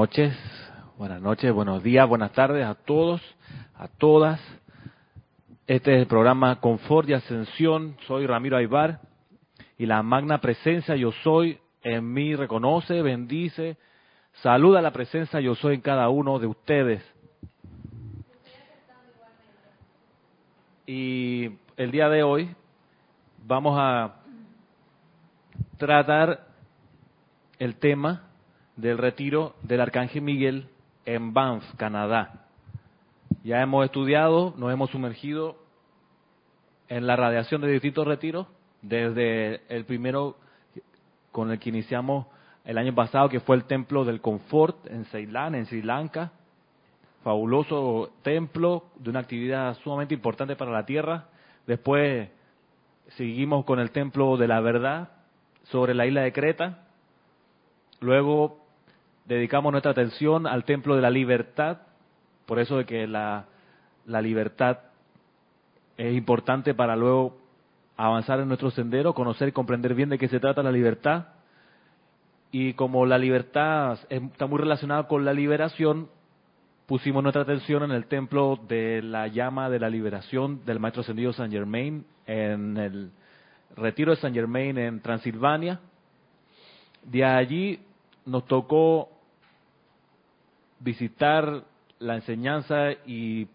Noches, buenas noches, buenos días, buenas tardes a todos, a todas. Este es el programa Confort y Ascensión. Soy Ramiro Aybar y la magna presencia yo soy en mí reconoce, bendice, saluda la presencia yo soy en cada uno de ustedes. Y el día de hoy vamos a tratar el tema del retiro del Arcángel Miguel en Banff, Canadá. Ya hemos estudiado, nos hemos sumergido en la radiación de distintos retiros, desde el primero con el que iniciamos el año pasado, que fue el Templo del Confort en Ceilán, en Sri Lanka. Fabuloso templo de una actividad sumamente importante para la Tierra. Después seguimos con el Templo de la Verdad sobre la isla de Creta. Luego dedicamos nuestra atención al templo de la libertad, por eso de que la, la libertad es importante para luego avanzar en nuestro sendero, conocer y comprender bien de qué se trata la libertad. Y como la libertad está muy relacionada con la liberación, pusimos nuestra atención en el templo de la llama de la liberación del Maestro Ascendido San Germain, en el retiro de San Germain en Transilvania. De allí nos tocó visitar la enseñanza y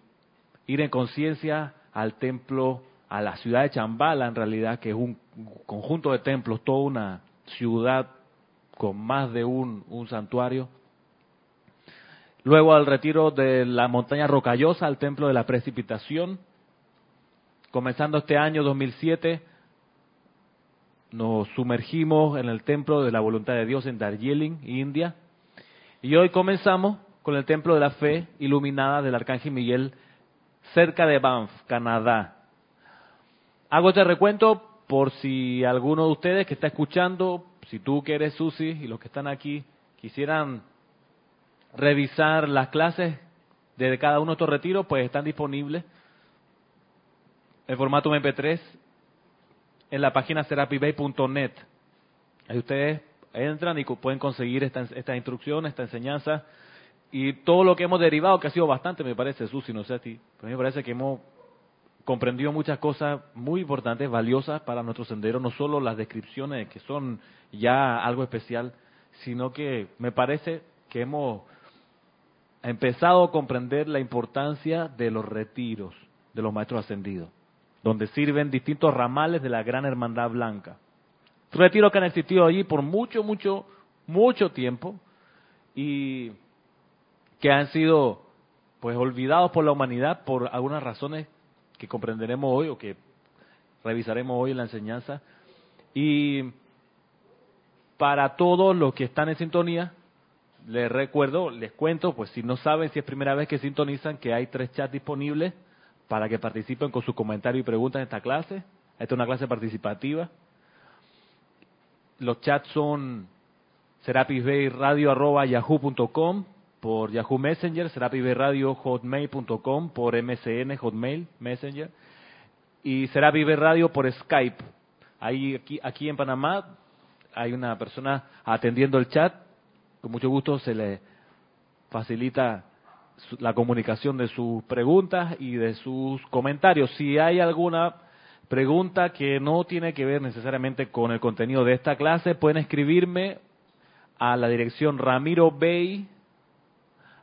ir en conciencia al templo, a la ciudad de Chambala en realidad, que es un conjunto de templos, toda una ciudad con más de un, un santuario. Luego al retiro de la montaña rocallosa, al templo de la precipitación. Comenzando este año 2007, nos sumergimos en el templo de la voluntad de Dios en Darjeeling, India. Y hoy comenzamos con el Templo de la Fe iluminada del Arcángel Miguel cerca de Banff, Canadá. Hago este recuento por si alguno de ustedes que está escuchando, si tú que eres Susi y los que están aquí quisieran revisar las clases de cada uno de estos retiros, pues están disponibles en formato MP3 en la página serapibay.net. Ahí ustedes entran y pueden conseguir esta, esta instrucción, esta enseñanza y todo lo que hemos derivado, que ha sido bastante, me parece, Susi, no sé a ti, pero me parece que hemos comprendido muchas cosas muy importantes, valiosas para nuestro sendero, no solo las descripciones que son ya algo especial, sino que me parece que hemos empezado a comprender la importancia de los retiros de los maestros ascendidos, donde sirven distintos ramales de la gran hermandad blanca. Retiros que han existido allí por mucho, mucho, mucho tiempo y que han sido pues olvidados por la humanidad por algunas razones que comprenderemos hoy o que revisaremos hoy en la enseñanza. Y para todos los que están en sintonía, les recuerdo, les cuento, pues si no saben si es primera vez que sintonizan, que hay tres chats disponibles para que participen con sus comentarios y preguntas en esta clase. Esta es una clase participativa. Los chats son serapisbayradio.yahoo.com por Yahoo Messenger, será Radio hotmail.com, por MSN Hotmail Messenger y será Radio por Skype. Ahí aquí, aquí en Panamá hay una persona atendiendo el chat, con mucho gusto se le facilita la comunicación de sus preguntas y de sus comentarios. Si hay alguna pregunta que no tiene que ver necesariamente con el contenido de esta clase, pueden escribirme a la dirección Ramiro Bay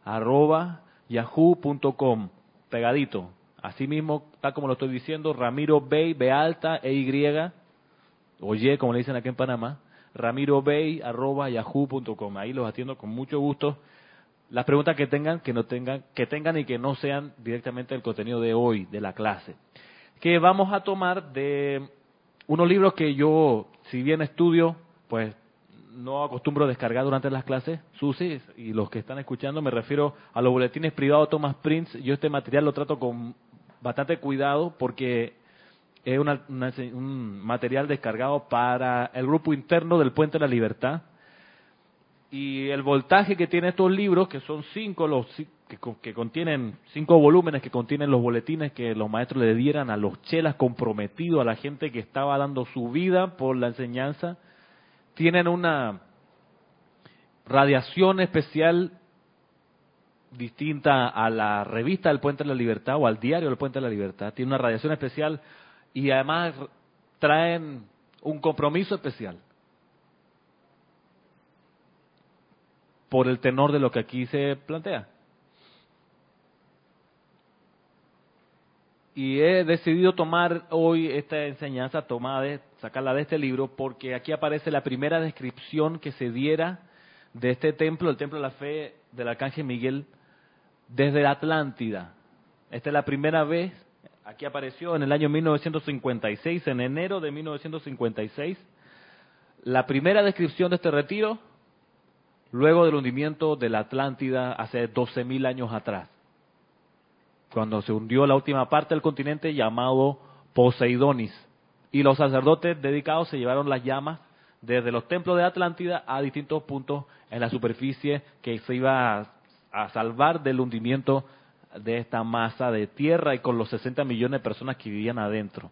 arroba yahoo.com, pegadito. Así mismo, tal como lo estoy diciendo, Ramiro Bay, B alta, E Y, oye, como le dicen aquí en Panamá, Ramiro Bay, arroba yahoo.com. Ahí los atiendo con mucho gusto. Las preguntas que tengan, que no tengan, que tengan y que no sean directamente el contenido de hoy, de la clase. Que vamos a tomar de unos libros que yo, si bien estudio, pues no acostumbro descargar durante las clases, Susi, y los que están escuchando, me refiero a los boletines privados Thomas Prince. Yo este material lo trato con bastante cuidado porque es un material descargado para el grupo interno del Puente de la Libertad. Y el voltaje que tiene estos libros, que son cinco, los que, que contienen cinco volúmenes que contienen los boletines que los maestros le dieran a los chelas comprometidos, a la gente que estaba dando su vida por la enseñanza, tienen una radiación especial distinta a la revista del Puente de la Libertad o al diario del Puente de la Libertad. Tiene una radiación especial y además traen un compromiso especial por el tenor de lo que aquí se plantea. Y he decidido tomar hoy esta enseñanza, tomada de, sacarla de este libro, porque aquí aparece la primera descripción que se diera de este templo, el templo de la fe del Arcángel Miguel, desde la Atlántida. Esta es la primera vez, aquí apareció en el año 1956, en enero de 1956, la primera descripción de este retiro, luego del hundimiento de la Atlántida hace 12.000 años atrás, cuando se hundió la última parte del continente llamado Poseidonis. Y los sacerdotes dedicados se llevaron las llamas desde los templos de Atlántida a distintos puntos en la superficie que se iba a, salvar del hundimiento de esta masa de tierra y con los 60 millones de personas que vivían adentro.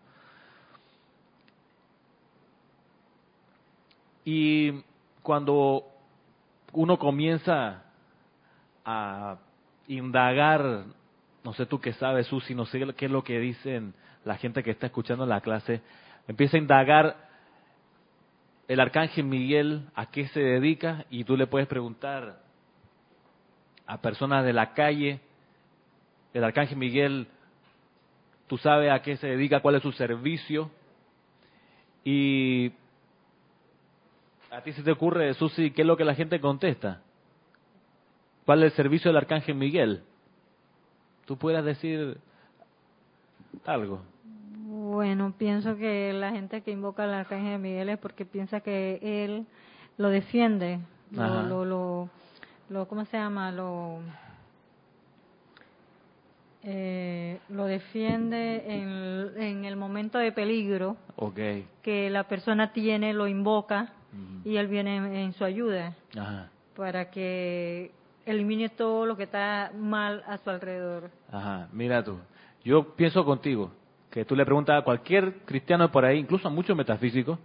Y cuando uno comienza a indagar, no sé tú qué sabes, Susi, no sé qué es lo que dicen la gente que está escuchando la clase, empieza a indagar el arcángel Miguel a qué se dedica y tú le puedes preguntar a personas de la calle, el arcángel Miguel, tú sabes a qué se dedica, cuál es su servicio y a ti se te ocurre, Susi, qué es lo que la gente contesta. ¿Cuál es el servicio del arcángel Miguel? Tú puedas decir algo. Bueno, pienso que la gente que invoca al arcángel Miguel es porque piensa que él lo defiende, lo, lo, lo, ¿cómo se llama? Lo, eh, lo defiende en, en, el momento de peligro que la persona tiene, lo invoca y él viene en, su ayuda para que elimine todo lo que está mal a su alrededor. Ajá, mira tú, yo pienso contigo, que tú le preguntas a cualquier cristiano por ahí, incluso a muchos metafísicos,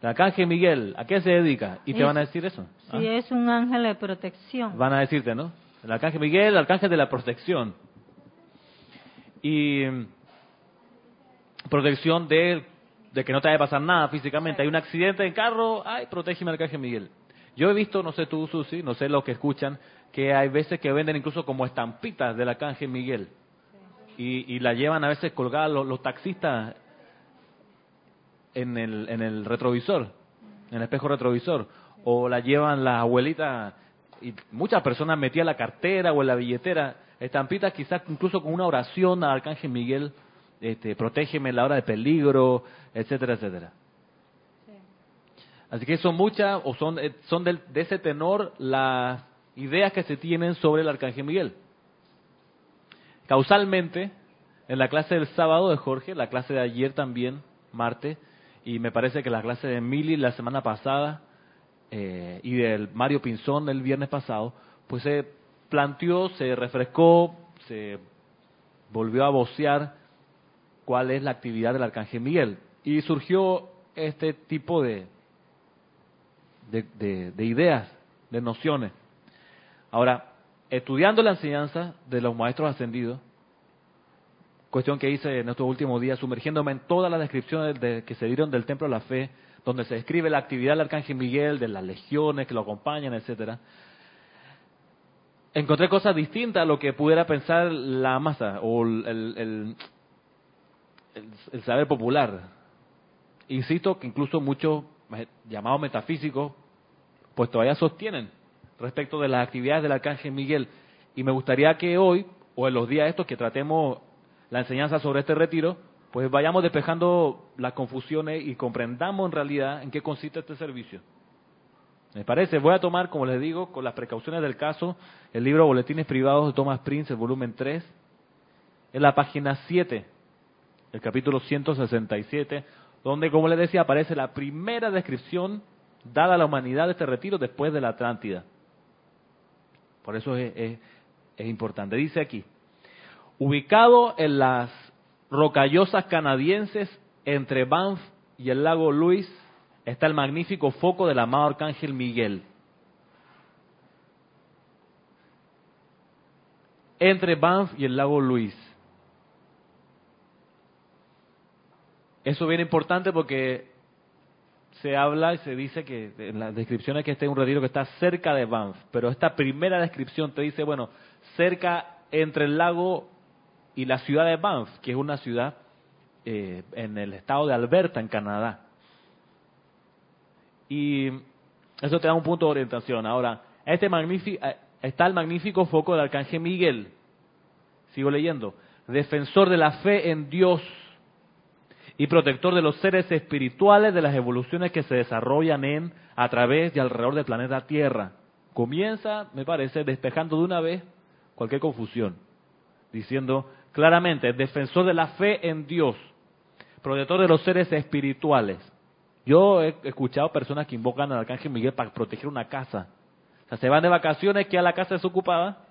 el arcángel Miguel, ¿a qué se dedica? Y te van a decir eso. Sí, ¿Ah? es un ángel de protección. Van a decirte, ¿no? El arcángel Miguel, el arcángel de la protección. Y protección de, de que no te vaya a pasar nada físicamente. Hay un accidente en carro, ay, protégeme al arcángel Miguel. Yo he visto, no sé tú, Susi, no sé lo que escuchan, que hay veces que venden incluso como estampitas del arcángel Miguel y, la llevan a veces colgada los, taxistas en el, en el retrovisor, en el espejo retrovisor, o la llevan las abuelitas y muchas personas metían la cartera o en la billetera estampitas quizás incluso con una oración al arcángel Miguel, este, protégeme en la hora de peligro, etcétera, etcétera. Así que son muchas, o son, eh, son de ese tenor las ideas que se tienen sobre el arcángel Miguel. Causalmente, en la clase del sábado de Jorge, la clase de ayer también, martes, y me parece que la clase de Mili la semana pasada eh, y del Mario Pinzón el viernes pasado, pues se planteó, se refrescó, se volvió a vocear cuál es la actividad del Arcángel Miguel. Y surgió este tipo de, de, de ideas, de nociones. Ahora, estudiando la enseñanza de los maestros ascendidos, cuestión que hice en estos últimos días, sumergiéndome en todas las descripciones que se dieron del Templo de la Fe, donde se describe la actividad del Arcángel Miguel, de las legiones que lo acompañan, etcétera, encontré cosas distintas a lo que pudiera pensar la masa o el, el saber popular. Insisto que incluso muchos llamados metafísicos, pues todavía sostienen respecto de las actividades del Arcángel Miguel. Y me gustaría que hoy, o en los días estos, que tratemos la enseñanza sobre este retiro, pues vayamos despejando las confusiones y comprendamos en realidad en qué consiste este servicio. ¿Me parece? Voy a tomar, como les digo, con las precauciones del caso, el libro Boletines Privados de Thomas Prince, el volumen 3, en la página 7, el capítulo 167, donde, como les decía, aparece la primera descripción dada a la humanidad de este retiro después de la Atlántida. Por eso es, importante. Dice aquí, ubicado en las rocallosas canadienses entre Banff y el lago Luis, está el magnífico foco del amado Arcángel Miguel. Entre Banff y el lago Luis. Eso es bien importante porque se habla y se dice que en las descripciones que este es un retiro que está cerca de Banff, pero esta primera descripción te dice, bueno, cerca entre el lago y la ciudad de Banff, que es una ciudad eh, en el estado de Alberta, en Canadá. Y eso te da un punto de orientación. Ahora, este magnífico, eh, está el magnífico foco del arcángel Miguel. Sigo leyendo. Defensor de la fe en Dios y protector de los seres espirituales de las evoluciones que se desarrollan en, a través y alrededor del planeta Tierra. Comienza, me parece, despejando de una vez cualquier confusión, diciendo claramente, defensor de la fe en Dios, protector de los seres espirituales. Yo he escuchado personas que invocan al Arcángel Miguel para proteger una casa. O sea, se van de vacaciones, que a la casa es ocupada.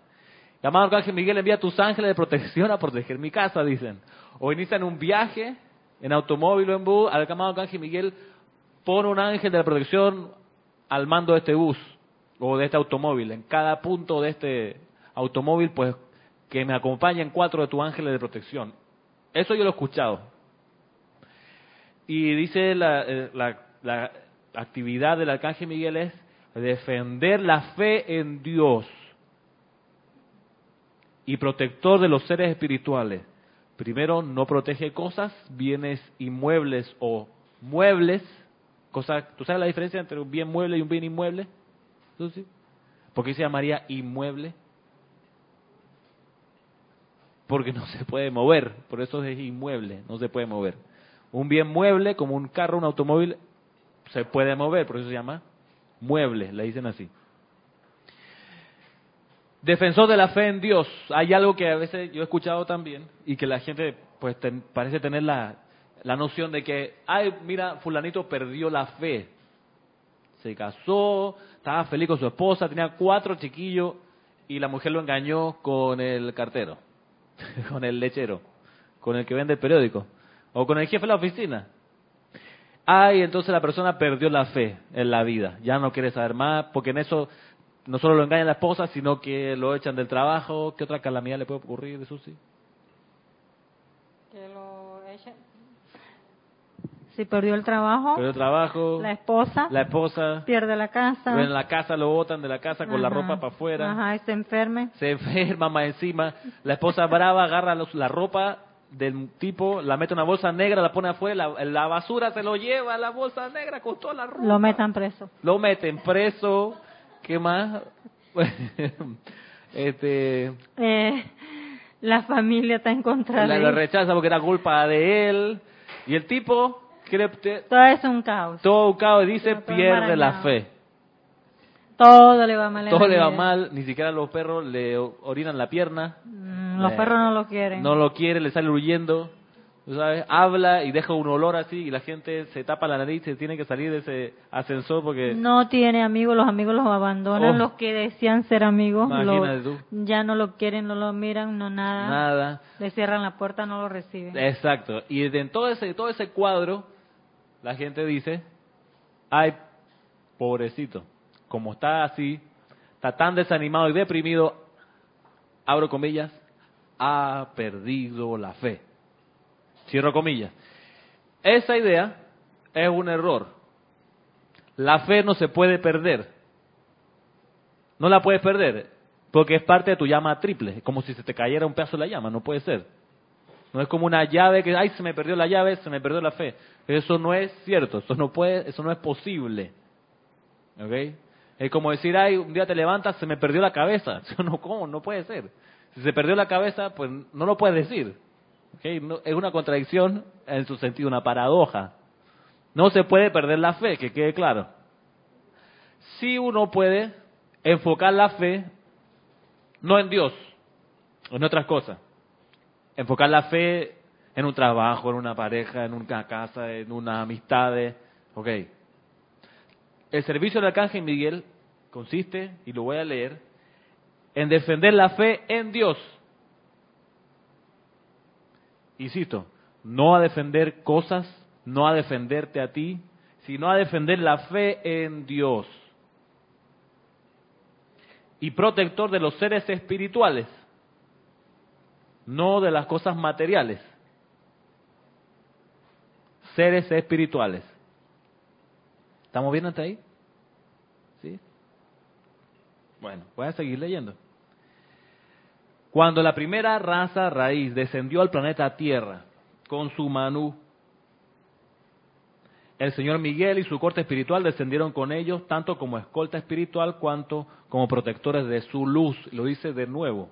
Llamado Arcángel Miguel, envía a tus ángeles de protección a proteger mi casa, dicen. O inician un viaje en automóvil o en bus, al llamado Arcángel Miguel pone un ángel de la protección al mando de este bus o de este automóvil. En cada punto de este automóvil, pues que me acompañen cuatro de tus ángeles de protección. Eso yo lo he escuchado. Y dice la, eh, la, la actividad del arcángel Miguel es defender la fe en Dios y protector de los seres espirituales. Primero, no protege cosas, bienes inmuebles o muebles. Cosa, ¿Tú sabes la diferencia entre un bien mueble y un bien inmueble? ¿Tú sí? ¿Por qué se llamaría inmueble? Porque no se puede mover, por eso es inmueble, no se puede mover. Un bien mueble, como un carro, un automóvil, se puede mover, por eso se llama mueble, le dicen así. Defensor de la fe en Dios. Hay algo que a veces yo he escuchado también y que la gente pues parece tener la, la noción de que, ay, mira, fulanito perdió la fe. Se casó, estaba feliz con su esposa, tenía cuatro chiquillos y la mujer lo engañó con el cartero, con el lechero, con el que vende el periódico o con el jefe de la oficina. Ay, entonces la persona perdió la fe en la vida, ya no quiere saber más, porque en eso no solo lo engaña la esposa, sino que lo echan del trabajo. ¿Qué otra calamidad le puede ocurrir de Susi? Que lo echen. Si perdió el trabajo. Perdió el trabajo. La esposa. La esposa. Pierde la casa. En la casa lo botan de la casa con la ropa para afuera. Ajá, se enferme. Se enferma más encima. La esposa brava agarra la ropa del tipo, la mete en una bolsa negra, la pone afuera, la, la, basura se lo lleva a la bolsa negra con toda la ropa. Lo metan preso. Lo meten preso. ¿Qué más? este, eh, la familia está en contra de él. La rechaza porque era culpa de él. Y el tipo... todo es un caos. Todo un caos. Dice, pierde la fe. Todo le va mal. Todo le va mal. Ni siquiera los perros le orinan la pierna. Mm, los perros no lo quieren. No lo quieren, le sale huyendo sabes, habla y deja un olor así y la gente se tapa la nariz y tiene que salir de ese ascensor porque... No tiene amigos, los amigos los abandonan, oh. los que decían ser amigos ya no lo quieren, no lo miran, no nada. Nada. Le cierran la puerta, no lo reciben. Exacto. Y en todo ese, todo ese cuadro, la gente dice, ay, pobrecito, como está así, está tan desanimado y deprimido, abro comillas, ha perdido la fe. Cierro comillas. Esa idea es un error. La fe no se puede perder. No la puedes perder porque es parte de tu llama triple. Es como si se te cayera un pedazo de la llama. No puede ser. No es como una llave que, ay, se me perdió la llave, se me perdió la fe. Eso no es cierto. Eso no puede, eso no es posible. ¿Ok? Es como decir, ay, un día te levantas, se me perdió la cabeza. No, ¿cómo? No puede ser. Si se perdió la cabeza, pues no lo puedes decir es una contradicción en su sentido, una paradoja. No se puede perder la fe, que quede claro. Si uno puede enfocar la fe no en Dios, en otras cosas. Enfocar la fe en un trabajo, en una pareja, en una casa, en una amistad. Ok. El servicio del arcángel Miguel consiste, y lo voy a leer, en defender la fe en Dios insisto, no a defender cosas, no a defenderte a ti, sino a defender la fe en Dios. Y protector de los seres espirituales no de las cosas materiales. Seres espirituales. ¿Estamos bien hasta ahí? ¿Sí? Bueno, voy a seguir leyendo. Cuando la primera raza raíz descendió al planeta Tierra con su Manú, el señor Miguel y su corte espiritual descendieron con ellos tanto como escolta espiritual cuanto como protectores de su luz. Lo dice de nuevo.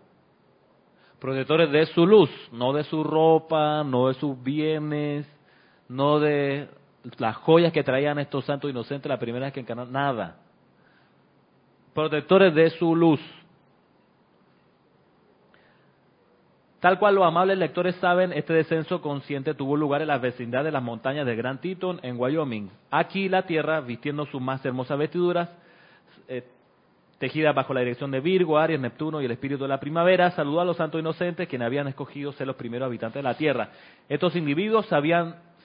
Protectores de su luz, no de su ropa, no de sus bienes, no de las joyas que traían estos santos inocentes la primera vez que encarnaron, nada. Protectores de su luz. Tal cual los amables lectores saben, este descenso consciente tuvo lugar en las vecindades de las montañas de Grand Teton, en Wyoming. Aquí la tierra, vistiendo sus más hermosas vestiduras, eh, tejidas bajo la dirección de Virgo, Aries, Neptuno y el espíritu de la primavera, saludó a los santos inocentes quienes habían escogido ser los primeros habitantes de la tierra. Estos individuos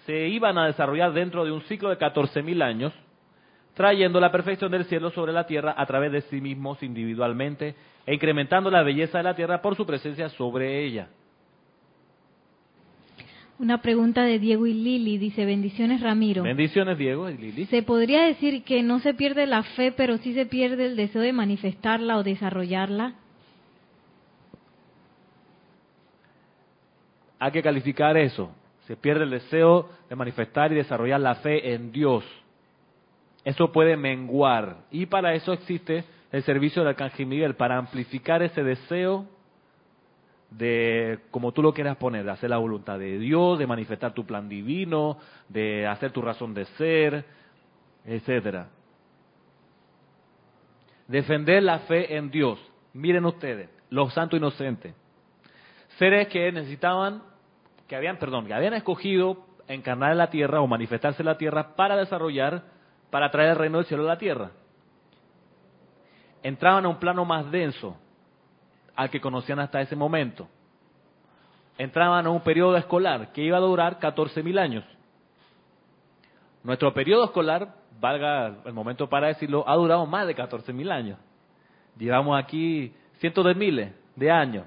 se iban a desarrollar dentro de un ciclo de 14.000 años, trayendo la perfección del cielo sobre la tierra a través de sí mismos individualmente e incrementando la belleza de la tierra por su presencia sobre ella. Una pregunta de Diego y Lili, dice, bendiciones Ramiro. Bendiciones Diego y Lili. ¿Se podría decir que no se pierde la fe, pero sí se pierde el deseo de manifestarla o desarrollarla? Hay que calificar eso. Se pierde el deseo de manifestar y desarrollar la fe en Dios. Eso puede menguar. Y para eso existe el servicio del Arcángel Miguel, para amplificar ese deseo de, como tú lo quieras poner, de hacer la voluntad de Dios, de manifestar tu plan divino, de hacer tu razón de ser, etcétera. Defender la fe en Dios. Miren ustedes, los santos inocentes, seres que necesitaban, que habían, perdón, que habían escogido encarnar en la tierra o manifestarse en la tierra para desarrollar, para traer el reino del cielo a la tierra entraban a un plano más denso al que conocían hasta ese momento. Entraban a un periodo escolar que iba a durar 14.000 años. Nuestro periodo escolar, valga el momento para decirlo, ha durado más de 14.000 años. Llevamos aquí cientos de miles de años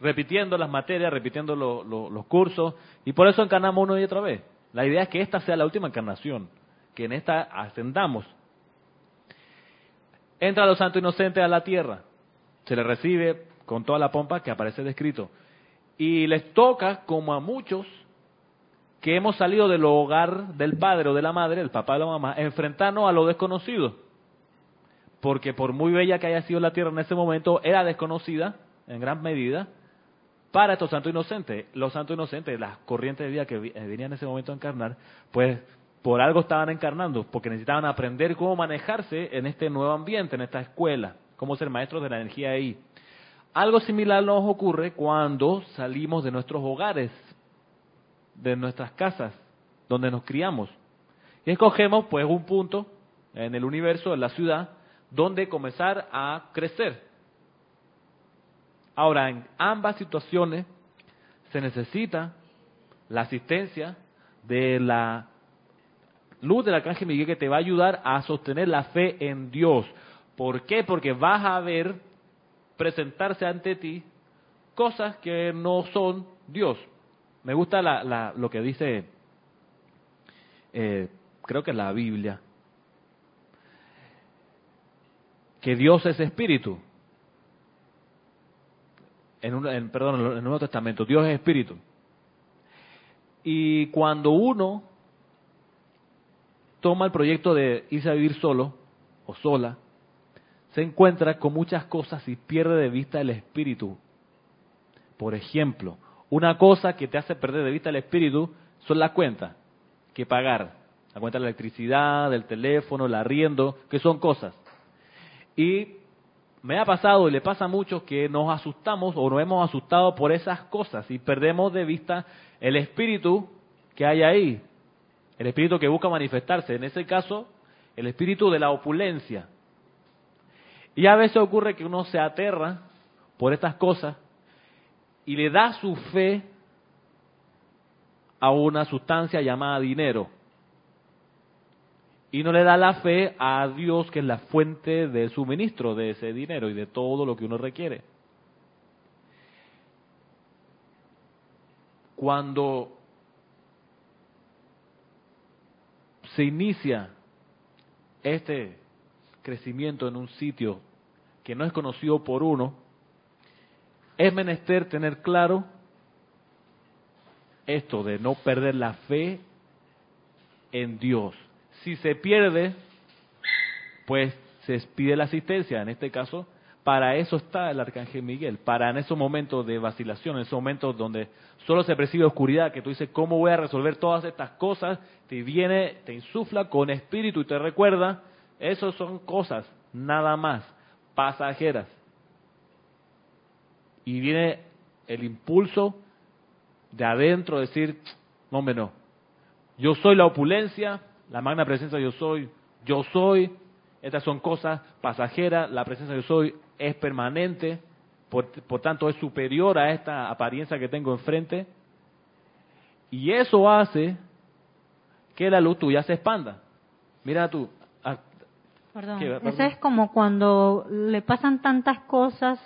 repitiendo las materias, repitiendo los cursos, y por eso encarnamos uno y otra vez. La idea es que esta sea la última encarnación, que en esta ascendamos entra los santos inocentes a la tierra, se les recibe con toda la pompa que aparece descrito, y les toca, como a muchos que hemos salido del hogar del padre o de la madre, el papá o la mamá, enfrentarnos a lo desconocido. Porque por muy bella que haya sido la tierra en ese momento, era desconocida en gran medida para estos santos inocentes. Los santos inocentes, las corrientes de vida que eh, venían en ese momento a encarnar, pues por algo estaban encarnando, porque necesitaban aprender cómo manejarse en este nuevo ambiente, en esta escuela, cómo ser maestros de la energía ahí. Algo similar nos ocurre cuando salimos de nuestros hogares, de nuestras casas, donde nos criamos. Y escogemos pues un punto en el universo, en la ciudad, donde comenzar a crecer. Ahora, en ambas situaciones se necesita la asistencia de la luz del arcángel Miguel que te va a ayudar a sostener la fe en Dios. ¿Por qué? Porque vas a ver presentarse ante ti cosas que no son Dios. Me gusta lo que dice, eh, creo que es la Biblia, que Dios es espíritu. En, en, perdón, en el Nuevo Testamento, Dios es espíritu. Y cuando uno toma el proyecto de irse a vivir solo o sola, se encuentra con muchas cosas y pierde de vista el espíritu. Por ejemplo, una cosa que te hace perder de vista el espíritu son las cuentas que pagar. La cuenta de la electricidad, del teléfono, el arriendo, que son cosas. Y me ha pasado y le pasa a muchos que nos asustamos o nos hemos asustado por esas cosas y perdemos de vista el espíritu que hay ahí el espíritu que busca manifestarse, en ese caso, el espíritu de la opulencia. Y a veces ocurre que uno se aterra por estas cosas y le da su fe a una sustancia llamada dinero. Y no le da la fe a Dios, que es la fuente del suministro de ese dinero y de todo lo que uno requiere. cuando se inicia este crecimiento en un sitio que no es conocido por uno, es menester tener claro esto de no perder la fe en Dios. Si se pierde, pues se pide la asistencia. En este caso, para eso está el arcángel Miguel, para en esos momentos de vacilación, en esos momentos donde solo se percibe oscuridad, que tú dices, ¿cómo voy a resolver todas estas cosas? Te viene, te insufla con espíritu y te recuerda, esas son cosas, nada más, pasajeras. Y viene el impulso de adentro decir, no, hombre, no. Yo soy la opulencia, la magna presencia yo soy, yo soy. Estas son cosas pasajeras, la presencia yo soy es permanente, por, por tanto es superior a esta apariencia que tengo enfrente. Y eso hace que la luz tuya se expanda. Mira tú. Ah, Perdón, es como cuando le pasan tantas cosas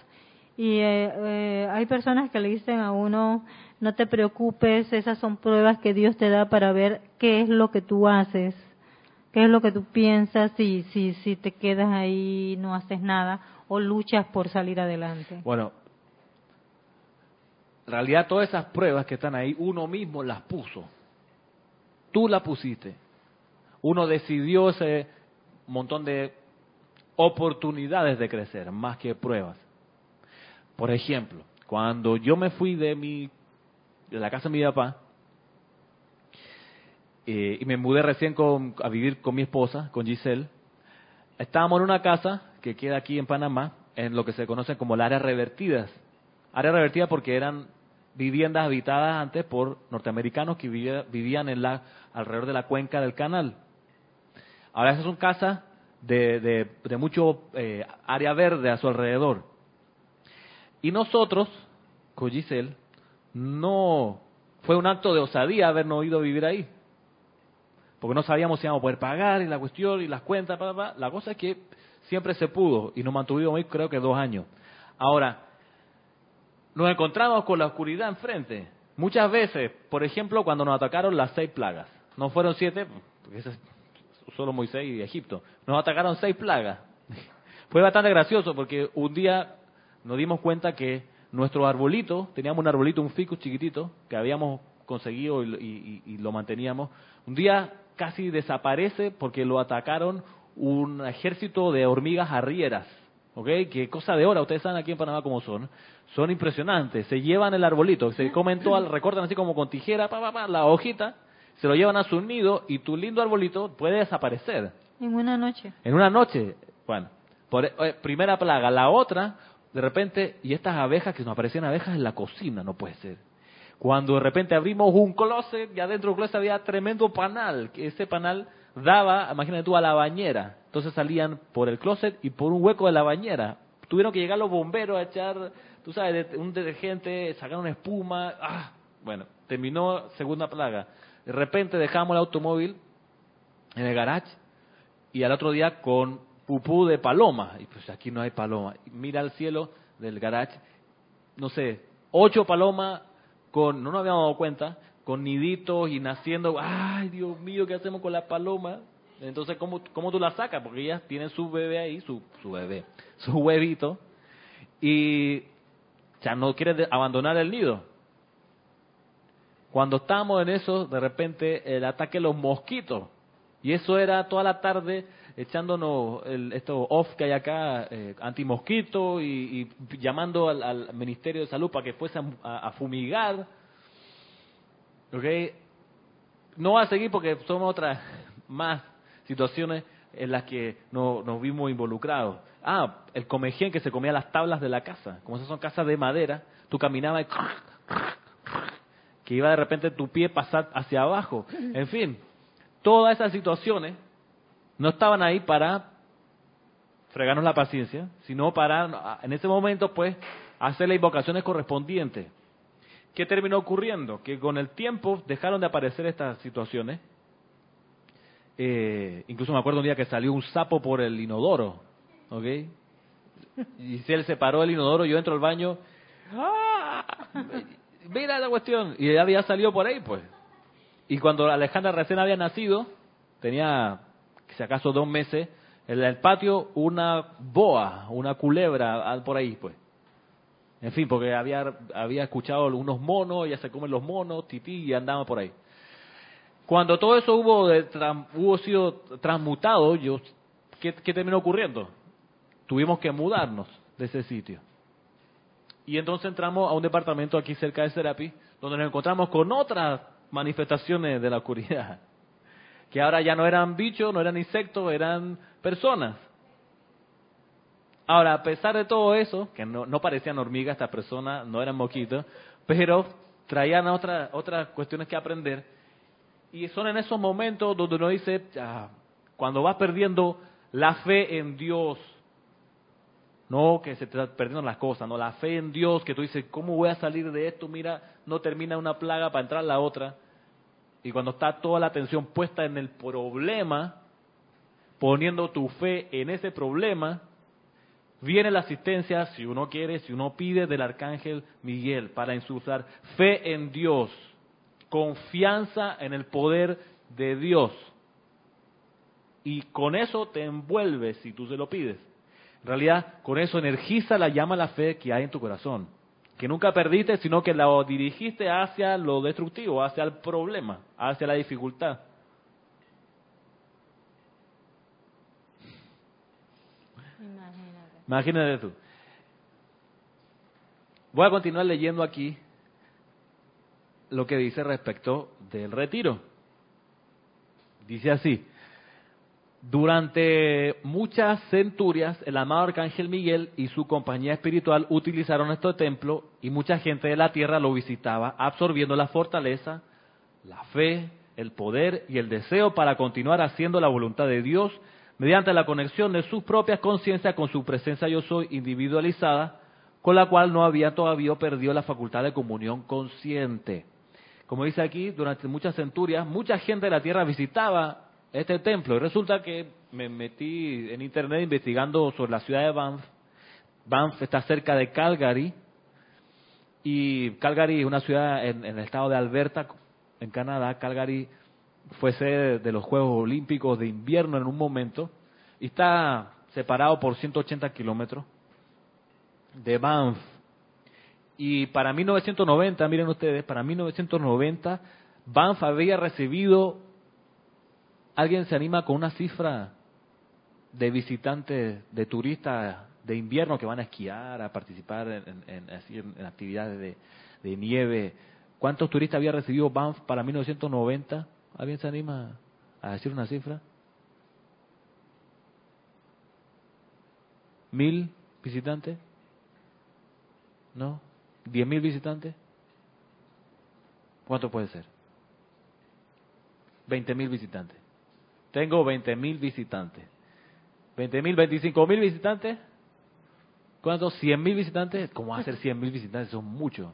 y eh, eh, hay personas que le dicen a uno, no te preocupes, esas son pruebas que Dios te da para ver qué es lo que tú haces, qué es lo que tú piensas y si, si te quedas ahí no haces nada o luchas por salir adelante. Bueno, en realidad todas esas pruebas que están ahí, uno mismo las puso. Tú las pusiste. Uno decidió ese montón de oportunidades de crecer, más que pruebas. Por ejemplo, cuando yo me fui de mi de la casa de mi papá eh, y me mudé recién a vivir con mi esposa, con Giselle, estábamos en una casa que queda aquí en Panamá, en lo que se conoce como las áreas revertidas. Áreas revertidas porque eran viviendas habitadas antes por norteamericanos que vivían en la, alrededor de la cuenca del canal. Ahora esas son casas de, de, mucho eh, área verde a su alrededor. Y nosotros, con no fue un acto de osadía habernos ido a vivir ahí. Porque no sabíamos si íbamos a poder pagar y la cuestión y las cuentas. La cosa es que siempre se pudo y nos mantuvimos ahí creo que dos años. Ahora, nos encontramos con la oscuridad enfrente. Muchas veces, por ejemplo, cuando nos atacaron las seis plagas. No fueron siete, porque es solo Moisés y Egipto. Nos atacaron seis plagas. Fue bastante gracioso porque un día nos dimos cuenta que nuestro arbolito, teníamos un arbolito, un ficus chiquitito, que habíamos conseguido y, lo manteníamos, un día casi desaparece porque lo atacaron un ejército de hormigas arrieras. ¿Ok? Que cosa de hora, ustedes saben aquí en Panamá cómo son. Son impresionantes. Se llevan el arbolito, se comen todo, recortan así como con tijera, pa, pa, la hojita, se lo llevan a su nido y tu lindo arbolito puede desaparecer. En una noche. En una noche. Bueno, por, eh, primera plaga. La otra, de repente, y estas abejas que nos aparecían abejas en la cocina, no puede ser. Cuando de repente abrimos un closet y adentro del closet había tremendo panal, que ese panal daba, imagínate tú, a la bañera. Entonces salían por el closet y por un hueco de la bañera. Tuvieron que llegar los bomberos a echar, tú sabes, un detergente, sacar una espuma. Ah, bueno, terminó segunda plaga. De repente dejamos el automóvil en el garage y al otro día con pupú de paloma. Y pues aquí no hay paloma. Mira al cielo del garage, no sé, ocho palomas con, no nos habíamos dado cuenta, con niditos y naciendo. Ay, Dios mío, ¿qué hacemos con la paloma? Entonces, ¿cómo, cómo tú la sacas? Porque ellas tienen su bebé ahí, su, su bebé, su huevito, y ya no quiere abandonar el nido. Cuando estábamos en eso, de repente el ataque de los mosquitos. Y eso era toda la tarde echándonos el, esto off que hay acá, eh, antimosquito y, llamando al, Ministerio de Salud para que fuese a, fumigar. ¿Ok? No va a seguir porque son otras más situaciones en las que no, nos vimos involucrados. Ah, el comején que se comía las tablas de la casa. Como esas son casas de madera, tú caminabas y que iba de repente tu pie pasar hacia abajo. En fin, todas esas situaciones no estaban ahí para fregarnos la paciencia, sino para, en ese momento, pues, hacer las invocaciones correspondientes. ¿Qué terminó ocurriendo? Que con el tiempo dejaron de aparecer estas situaciones. Eh, incluso me acuerdo un día que salió un sapo por el inodoro, ¿ok? Y si él se paró el inodoro, yo entro al baño, ¡ah! mira la cuestión. Y ella había salido por ahí, pues. Y cuando Alejandra recién había nacido, tenía, si acaso, dos meses, en el patio una boa, una culebra por ahí, pues. En fin, porque había, había escuchado unos monos, ella se comen los monos, tití, y andaba por ahí. Cuando todo eso hubo, de, hubo sido transmutado, yo, ¿qué, ¿qué terminó ocurriendo? Tuvimos que mudarnos de ese sitio. Y entonces entramos a un departamento aquí cerca de Serapi, donde nos encontramos con otras manifestaciones de la oscuridad, que ahora ya no eran bichos, no eran insectos, eran personas. Ahora, a pesar de todo eso, que no, no parecían hormigas estas personas, no eran moquitos, pero traían otras otras cuestiones que aprender. Y son en esos momentos donde uno dice, ah, cuando vas perdiendo la fe en Dios, no que se están perdiendo las cosas, no la fe en Dios, que tú dices, ¿cómo voy a salir de esto? Mira, no termina una plaga para entrar la otra. Y cuando está toda la atención puesta en el problema, poniendo tu fe en ese problema, viene la asistencia, si uno quiere, si uno pide, del arcángel Miguel para insultar fe en Dios, confianza en el poder de Dios. Y con eso te envuelves si tú se lo pides. En realidad, con eso energiza la llama la fe que hay en tu corazón. Que nunca perdiste, sino que la dirigiste hacia lo destructivo, hacia el problema, hacia la dificultad. Imagínate. Imagínate tú. Voy a continuar leyendo aquí lo que dice respecto del retiro. Dice así, durante muchas centurias, el amado Arcángel Miguel y su compañía espiritual utilizaron este templo y mucha gente de la tierra lo visitaba, absorbiendo la fortaleza, la fe, el poder y el deseo para continuar haciendo la voluntad de Dios mediante la conexión de sus propias conciencias con su presencia yo soy individualizada, con la cual no había todavía perdido la facultad de comunión consciente. Como dice aquí, durante muchas centurias, mucha gente de la tierra visitaba este templo. Y resulta que me metí en internet investigando sobre la ciudad de Banff. Banff está cerca de Calgary. Y Calgary es una ciudad en, el estado de Alberta, en Canadá. Calgary fue sede de los Juegos Olímpicos de invierno en un momento. Y está separado por 180 kilómetros de Banff. Y para 1990, miren ustedes, para 1990, Banff había recibido ¿Alguien se anima con una cifra de visitantes, de turistas de invierno que van a esquiar, a participar en, actividades de, nieve? ¿Cuántos turistas había recibido Banff para 1990? ¿Alguien se anima a decir una cifra? ¿Mil visitantes? ¿No? ¿Diez mil visitantes? ¿Cuánto puede ser? Veinte mil visitantes. Tengo 20 mil visitantes. 20 mil, 25 mil visitantes. ¿Cuántos? 100 mil visitantes. ¿Cómo va a ser 100 mil visitantes? Son muchos.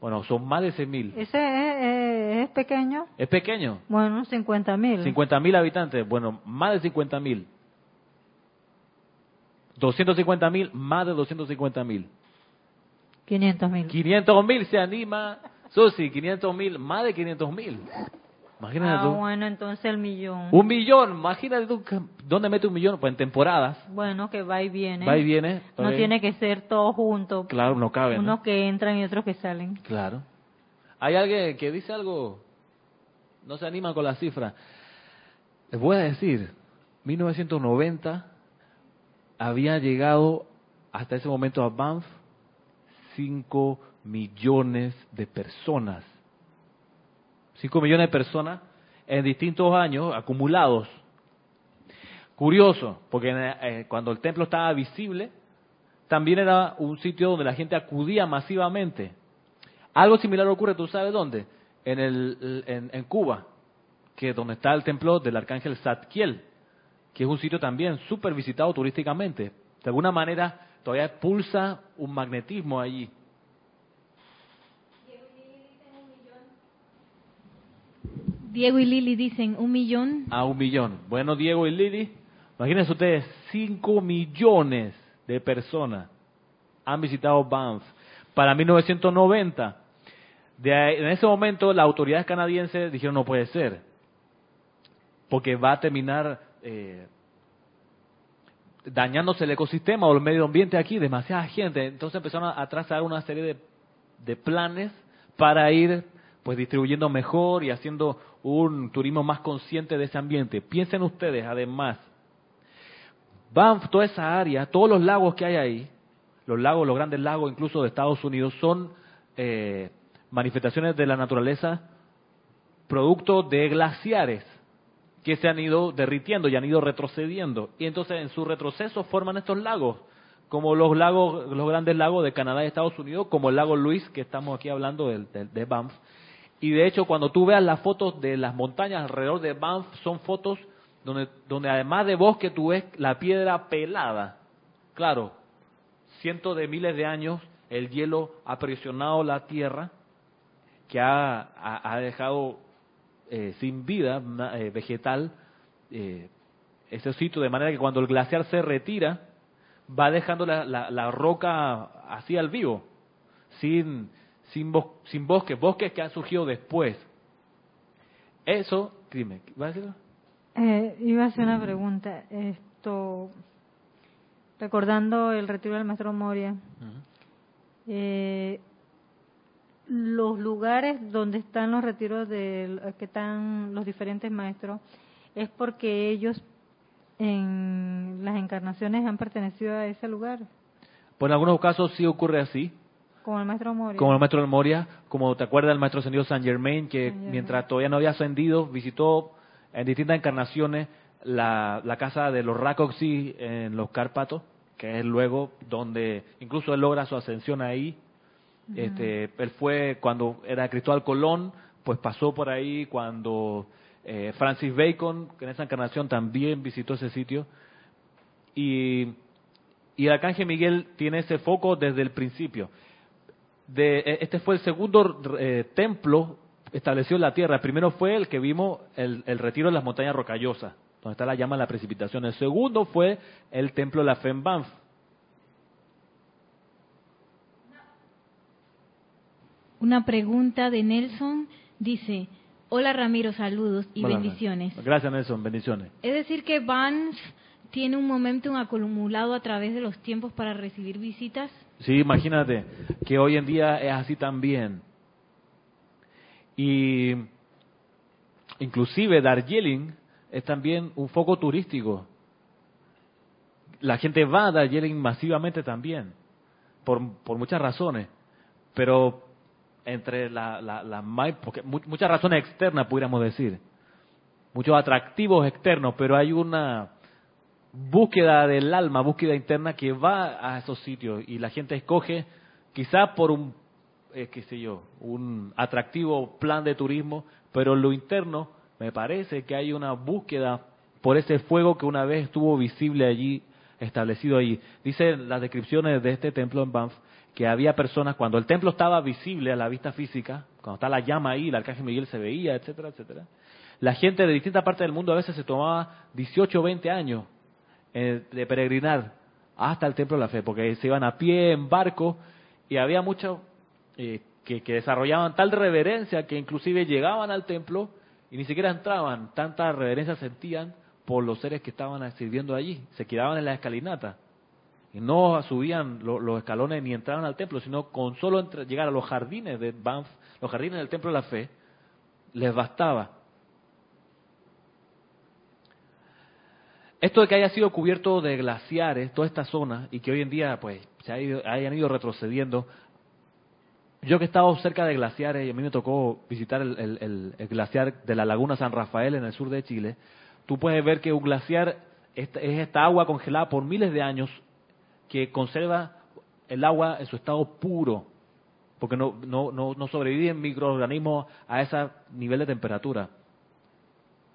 Bueno, son más de 100 mil. ¿Ese es, pequeño? ¿Es pequeño? Bueno, 50 mil. 50 mil habitantes. Bueno, más de 50 mil. 250 mil, más de 250 mil. 500 mil. 500 mil se anima. Susi, 500 mil, más de 500 mil. Imagínate ah, bueno, entonces el millón. Un millón, imagínate tú, ¿dónde mete un millón? Pues en temporadas. Bueno, que va y viene. Va y viene. No tiene que ser todo junto. Claro, no cabe. Unos que entran y otros que salen. Claro. ¿Hay alguien que dice algo? No se anima con la cifra. Les voy a decir, 1990 había llegado hasta ese momento a Banff 5 millones de personas 5 millones de personas en distintos años acumulados. Curioso, porque eh, cuando el templo estaba visible, también era un sitio donde la gente acudía masivamente. Algo similar ocurre, ¿tú sabes dónde? En, el, en, Cuba, que es donde está el templo del arcángel Zadkiel, que es un sitio también súper visitado turísticamente. De alguna manera todavía pulsa un magnetismo allí. Diego y Lili dicen un millón. A un millón. Bueno, Diego y Lili, imagínense ustedes, cinco millones de personas han visitado Banff. Para 1990, en ese momento las autoridades canadienses dijeron no puede ser, porque va a terminar eh, dañándose el ecosistema o el medio ambiente aquí, demasiada gente. Entonces empezaron a, trazar una serie de, de planes para ir pues distribuyendo mejor y haciendo un turismo más consciente de ese ambiente. Piensen ustedes, además, Banff, toda esa área, todos los lagos que hay ahí, los lagos, los grandes lagos incluso de Estados Unidos, son eh, manifestaciones de la naturaleza producto de glaciares que se han ido derritiendo y han ido retrocediendo. Y entonces en su retroceso forman estos lagos, como los lagos, los grandes lagos de Canadá y Estados Unidos, como el lago Luis, que estamos aquí hablando de, de Banff. Y de hecho, cuando tú veas las fotos de las montañas alrededor de Banff, son fotos donde, donde además de bosque tú ves la piedra pelada. Claro, cientos de miles de años el hielo ha presionado la tierra, que ha, ha, dejado eh, sin vida eh, vegetal eh, ese sitio, de manera que cuando el glaciar se retira, va dejando la, la, roca así al vivo, sin, sin, sin bosques, bosques que han surgido después. Eso, dime, ¿va a decirlo? Eh, iba a hacer una pregunta. Esto, recordando el retiro del maestro Moria, eh, los lugares donde están los retiros de que están los diferentes maestros es porque ellos en las encarnaciones han pertenecido a ese lugar. Pues en algunos casos sí ocurre así. Como el maestro Moria. Como el maestro Moria, como te acuerdas del maestro ascendido San Germain, que mientras todavía no había ascendido, visitó en distintas encarnaciones la, la casa de los Rakoxi en los Cárpatos, que es luego donde incluso él logra su ascensión ahí. este, él fue cuando era Cristóbal Colón, pues pasó por ahí cuando eh, Francis Bacon, que en esa encarnación también visitó ese sitio. Y, y el arcángel Miguel tiene ese foco desde el principio. De, e, este fue el segundo eh, templo estableció la tierra. El primero fue el que vimos el, retiro de las montañas rocallosas, donde está la llama de la precipitación. El segundo fue el templo de la fe en Banff. Una pregunta de Nelson dice, hola Ramiro, saludos y bendiciones. Gracias Nelson, bendiciones. Es decir que Banff tiene un momentum acumulado a través de los tiempos para recibir visitas. Sí, imagínate que hoy en día es así también. Y inclusive Darjeeling es también un foco turístico. La gente va a Darjeeling masivamente también, por, por muchas razones, pero entre la, la, porque muchas razones externas, pudiéramos decir, muchos atractivos externos, pero hay una búsqueda del alma, búsqueda interna que va a esos sitios y la gente escoge, quizás por un eh, qué sé yo, un atractivo plan de turismo, pero en lo interno me parece que hay una búsqueda por ese fuego que una vez estuvo visible allí, establecido allí. Dice las descripciones de este templo en Banff que había personas, cuando el templo estaba visible a la vista física, cuando está la llama ahí, el arcángel Miguel se veía, etcétera, etcétera, la gente de distintas partes del mundo a veces se tomaba 18 o 20 años de peregrinar hasta el templo de la fe, porque se iban a pie, en barco, y había mucho eh, que, desarrollaban tal reverencia que inclusive llegaban al templo y ni siquiera entraban, tanta reverencia sentían por los seres que estaban sirviendo allí, se quedaban en la escalinata. Y no subían los escalones ni entraban al templo, sino con solo llegar a los jardines de Banff, los jardines del templo de la fe, les bastaba. Esto de que haya sido cubierto de glaciares, toda esta zona, y que hoy en día pues se hayan ido retrocediendo, yo que he estado cerca de glaciares y a mí me tocó visitar el, glaciar de la Laguna San Rafael en el sur de Chile, tú puedes ver que un glaciar es esta agua congelada por miles de años que conserva el agua en su estado puro, porque no, no, no, no sobreviven microorganismos a ese nivel de temperatura.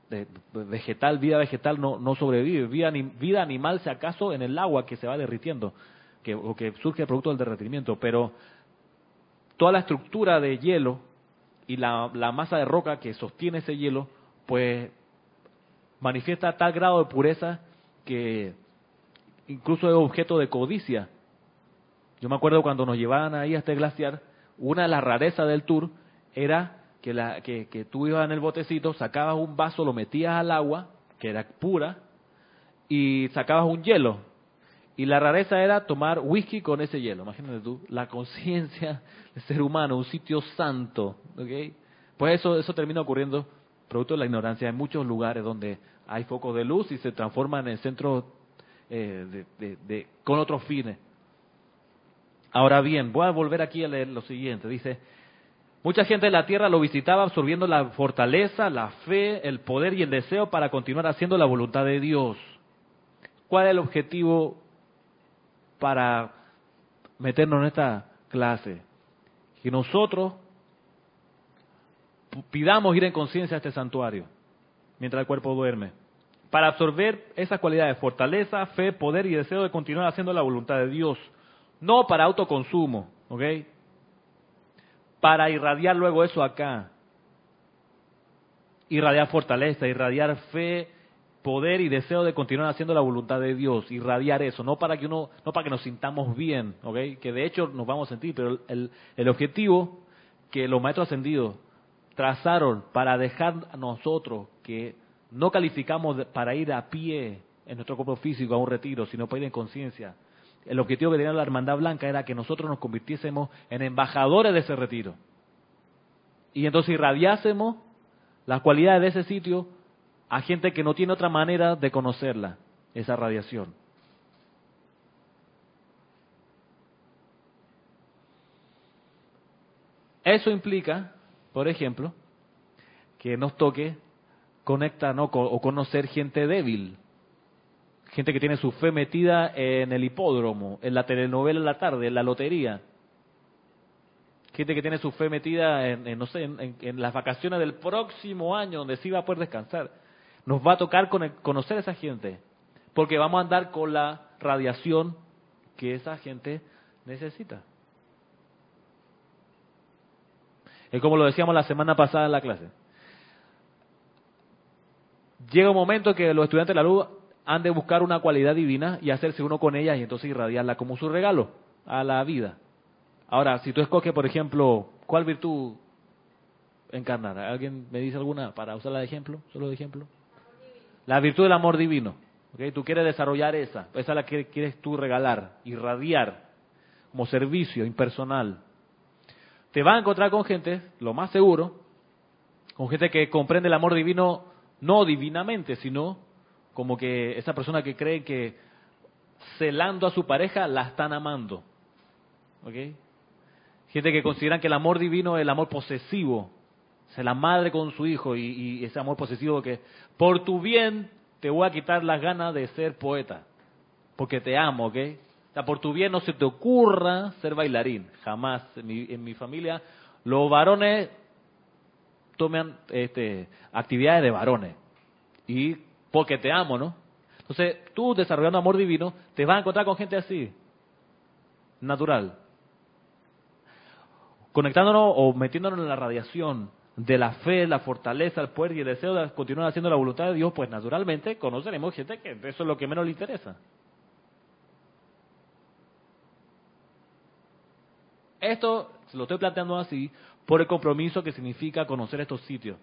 Vegetal, vida vegetal no, no sobrevive, vida, vida animal si acaso en el agua que se va derritiendo, que, o que surge producto del derretimiento, pero toda la estructura de hielo y la, masa de roca que sostiene ese hielo, pues manifiesta tal grado de pureza que incluso es objeto de codicia. Yo me acuerdo cuando nos llevaban ahí a este glaciar, una de las rarezas del tour era que, la, que, que tú ibas en el botecito, sacabas un vaso, lo metías al agua, que era pura, y sacabas un hielo. Y la rareza era tomar whisky con ese hielo. Imagínate tú, la conciencia del ser humano, un sitio santo. ¿okay? Pues eso, eso termina ocurriendo producto de la ignorancia en muchos lugares donde hay focos de luz y se transforman en centros eh, de, con otros fines. Ahora bien, voy a volver aquí a leer lo siguiente. Dice, mucha gente de la tierra lo visitaba absorbiendo la fortaleza, la fe, el poder y el deseo para continuar haciendo la voluntad de Dios. ¿Cuál es el objetivo para meternos en esta clase? Que nosotros pidamos ir en conciencia a este santuario mientras el cuerpo duerme, para absorber esas cualidades, fortaleza, fe, poder y deseo de continuar haciendo la voluntad de Dios, no para autoconsumo, ¿ok? Para irradiar luego eso acá, irradiar fortaleza, irradiar fe, poder y deseo de continuar haciendo la voluntad de Dios, irradiar eso, no para que uno, no para que nos sintamos bien, ¿ok? Que de hecho nos vamos a sentir, pero el, el objetivo que los maestros ascendidos trazaron para dejar a nosotros que no calificamos para ir a pie en nuestro cuerpo físico a un retiro, sino para ir en conciencia. El objetivo que tenía la Hermandad Blanca era que nosotros nos convirtiésemos en embajadores de ese retiro. Y entonces irradiásemos las cualidades de ese sitio a gente que no tiene otra manera de conocerla, esa radiación. Eso implica por ejemplo, que nos toque conectar o conocer gente débil, gente que tiene su fe metida en el hipódromo, en la telenovela en la tarde, en la lotería, gente que tiene su fe metida en, no sé, en, las vacaciones del próximo año donde sí va a poder descansar. Nos va a tocar conocer a esa gente, porque vamos a andar con la radiación que esa gente necesita. Es como lo decíamos la semana pasada en la clase. Llega un momento que los estudiantes de la luz han de buscar una cualidad divina y hacerse uno con ella y entonces irradiarla como su regalo a la vida. Ahora, si tú escoges, por ejemplo, ¿cuál virtud encarnar? ¿Alguien me dice alguna para usarla de ejemplo? Solo de ejemplo. La virtud del amor divino. ¿okay? Tú quieres desarrollar esa. Esa es la que quieres tú regalar, irradiar como servicio impersonal te vas a encontrar con gente, lo más seguro, con gente que comprende el amor divino no divinamente, sino como que esa persona que cree que celando a su pareja la están amando. ¿Ok? Gente que consideran que el amor divino es el amor posesivo. Es la madre con su hijo y, ese amor posesivo que por tu bien te voy a quitar las ganas de ser poeta. Porque te amo, ¿ok? por tu bien no se te ocurra ser bailarín, jamás. En mi, familia los varones toman este, actividades de varones. Y porque te amo, ¿no? Entonces, tú desarrollando amor divino, te vas a encontrar con gente así, natural. Conectándonos o metiéndonos en la radiación de la fe, la fortaleza, el poder y el deseo de continuar haciendo la voluntad de Dios, pues naturalmente conoceremos gente que eso es lo que menos le interesa. Esto lo estoy planteando así por el compromiso que significa conocer estos sitios.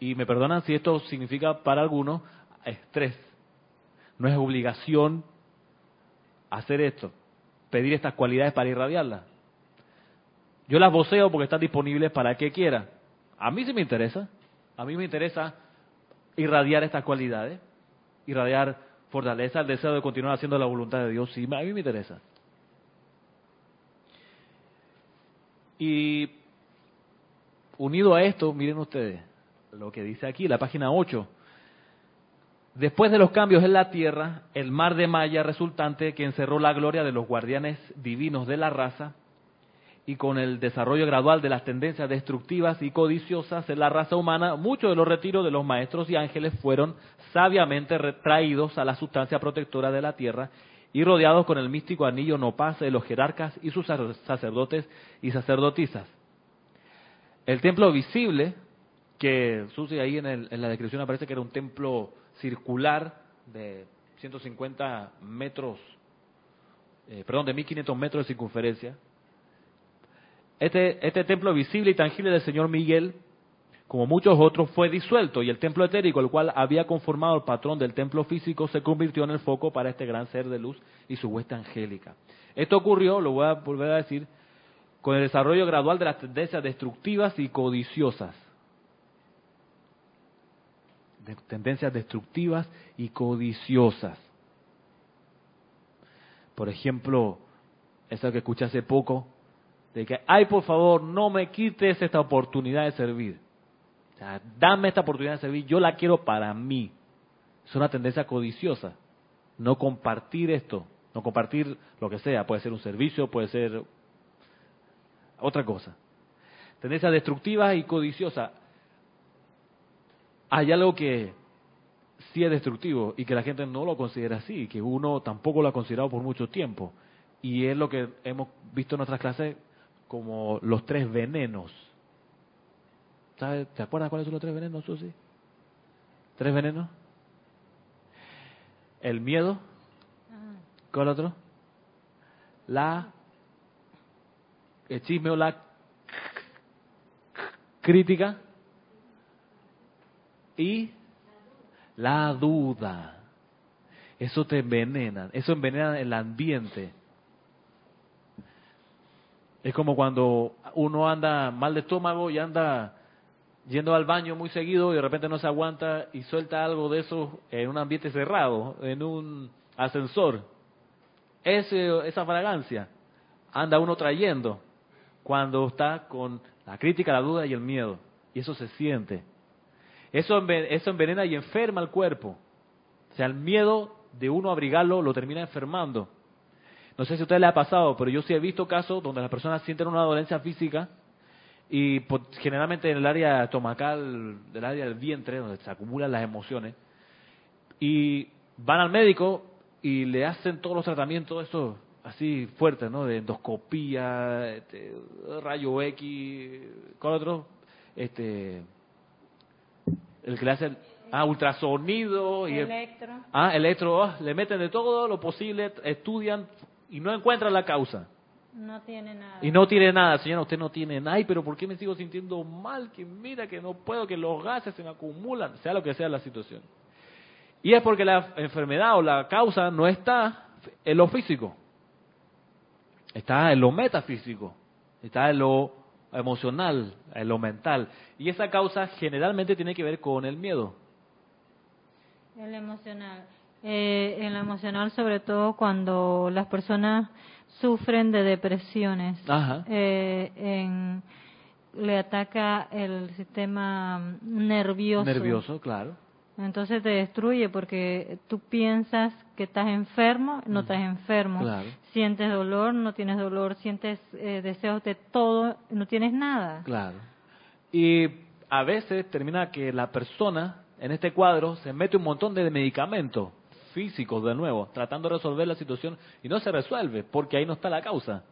Y me perdonan si esto significa para algunos estrés. No es obligación hacer esto, pedir estas cualidades para irradiarlas. Yo las voceo porque están disponibles para el que quiera. A mí sí me interesa. A mí me interesa irradiar estas cualidades, irradiar fortaleza, el deseo de continuar haciendo la voluntad de Dios. Sí, a mí me interesa. Y unido a esto, miren ustedes lo que dice aquí, la página 8. Después de los cambios en la tierra, el mar de Maya resultante que encerró la gloria de los guardianes divinos de la raza, y con el desarrollo gradual de las tendencias destructivas y codiciosas en la raza humana, muchos de los retiros de los maestros y ángeles fueron sabiamente retraídos a la sustancia protectora de la tierra y rodeados con el místico anillo no pase de los jerarcas y sus sacerdotes y sacerdotisas. El templo visible, que Susi ahí en, la descripción aparece que era un templo circular de 150 metros, eh, perdón, de 1500 metros de circunferencia, este, este templo visible y tangible del Señor Miguel, como muchos otros, fue disuelto y el templo etérico, el cual había conformado el patrón del templo físico, se convirtió en el foco para este gran ser de luz y su hueste angélica. Esto ocurrió, lo voy a volver a decir, con el desarrollo gradual de las tendencias destructivas y codiciosas. De tendencias destructivas y codiciosas. Por ejemplo, eso que escuché hace poco, de que, ay, por favor, no me quites esta oportunidad de servir. O sea, dame esta oportunidad de servir, yo la quiero para mí. Es una tendencia codiciosa. No compartir esto, no compartir lo que sea, puede ser un servicio, puede ser otra cosa. Tendencia destructiva y codiciosa. Hay algo que sí es destructivo y que la gente no lo considera así, que uno tampoco lo ha considerado por mucho tiempo. Y es lo que hemos visto en nuestras clases como los tres venenos. ¿Te acuerdas cuáles son los tres venenos, Susi? ¿Tres venenos? El miedo. ¿Cuál otro? La. El chisme o la crítica. Y la duda. Eso te envenena. Eso envenena el ambiente. Es como cuando uno anda mal de estómago y anda yendo al baño muy seguido y de repente no se aguanta y suelta algo de eso en un ambiente cerrado, en un ascensor. Ese, esa fragancia anda uno trayendo cuando está con la crítica, la duda y el miedo. Y eso se siente. Eso, eso envenena y enferma el cuerpo. O sea, el miedo de uno abrigarlo lo termina enfermando. No sé si a usted le ha pasado, pero yo sí he visto casos donde las personas sienten una dolencia física y generalmente en el área estomacal, del área del vientre, donde se acumulan las emociones, y van al médico y le hacen todos los tratamientos, eso así fuertes, ¿no? De endoscopía, este, rayo X, ¿cuál otro? Este, el que le hace ah, ultrasonido y electro. ah, electro, ah, le meten de todo lo posible, estudian y no encuentra la causa. No tiene nada. Y no tiene nada, señora, usted no tiene nada. Ay, pero ¿por qué me sigo sintiendo mal? Que mira, que no puedo, que los gases se me acumulan, sea lo que sea la situación. Y es porque la enfermedad o la causa no está en lo físico, está en lo metafísico, está en lo emocional, en lo mental. Y esa causa generalmente tiene que ver con el miedo. El emocional. Eh, en lo emocional, sobre todo cuando las personas sufren de depresiones. Eh, en, le ataca el sistema nervioso. Nervioso, claro. Entonces te destruye porque tú piensas que estás enfermo, no estás enfermo. Sientes dolor, no tienes dolor. Sientes eh, deseos de todo, no tienes nada. Claro. Y a veces termina que la persona en este cuadro se mete un montón de medicamentos físicos de nuevo, tratando de resolver la situación y no se resuelve porque ahí no está la causa.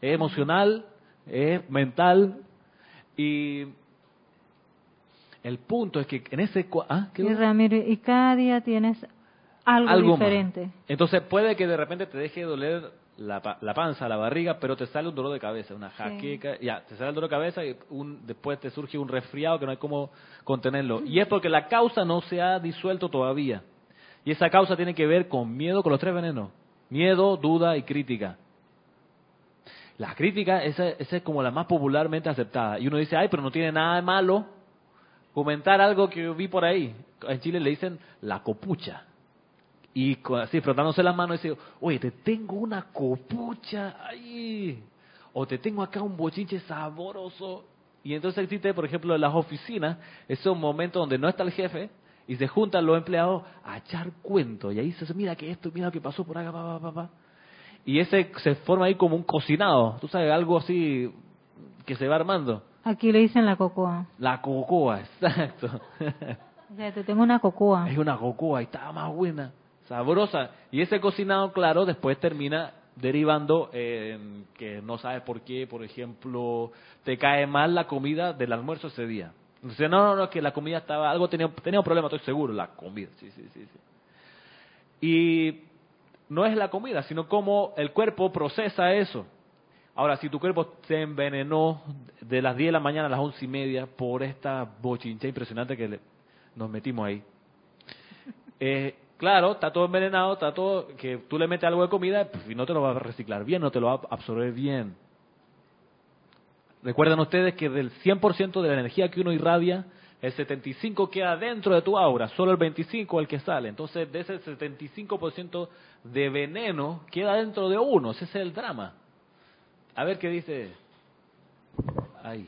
Es emocional, es mental y el punto es que en ese... ¿ah? y Ramiro, y cada día tienes algo, diferente. Entonces puede que de repente te deje doler la, la, panza, la barriga, pero te sale un dolor de cabeza, una jaqueca, ya, te sale el dolor de cabeza y un, después te surge un resfriado que no hay cómo contenerlo. Y es porque la causa no se ha disuelto todavía. Y esa causa tiene que ver con miedo, con los tres venenos. Miedo, duda y crítica. La crítica, esa, es como la más popularmente aceptada. Y uno dice, ay, pero no tiene nada de malo comentar algo que vi por ahí. En Chile le dicen la copucha. Y así, frotándose las manos, dice, oye, te tengo una copucha ahí. O te tengo acá un bochinche saboroso. Y entonces existe, por ejemplo, en las oficinas, es un momento donde no está el jefe, y se juntan los empleados a echar cuentos. Y ahí se dice, mira que esto, mira lo que pasó por acá, papá, papá. Y ese se forma ahí como un cocinado. Tú sabes, algo así que se va armando. Aquí le dicen la cocoa. La cocoa, exacto. O sea, te tengo una cocoa. Es una cocoa y está más buena, sabrosa. Y ese cocinado, claro, después termina derivando en que no sabes por qué, por ejemplo, te cae mal la comida del almuerzo ese día. Dice, no, no, no, que la comida estaba, algo tenía, tenía un problema, estoy seguro, la comida, sí, sí, sí, sí. Y no es la comida, sino cómo el cuerpo procesa eso. Ahora, si tu cuerpo se envenenó de las 10 de la mañana a las once y media por esta bochincha impresionante que nos metimos ahí, eh, claro, está todo envenenado, está todo, que tú le metes algo de comida y no te lo va a reciclar bien, no te lo va a absorber bien. Recuerden ustedes que del 100% de la energía que uno irradia, el 75 queda dentro de tu aura, solo el 25 es el que sale. Entonces, de ese 75% de veneno queda dentro de uno, ese es el drama. A ver qué dice ahí.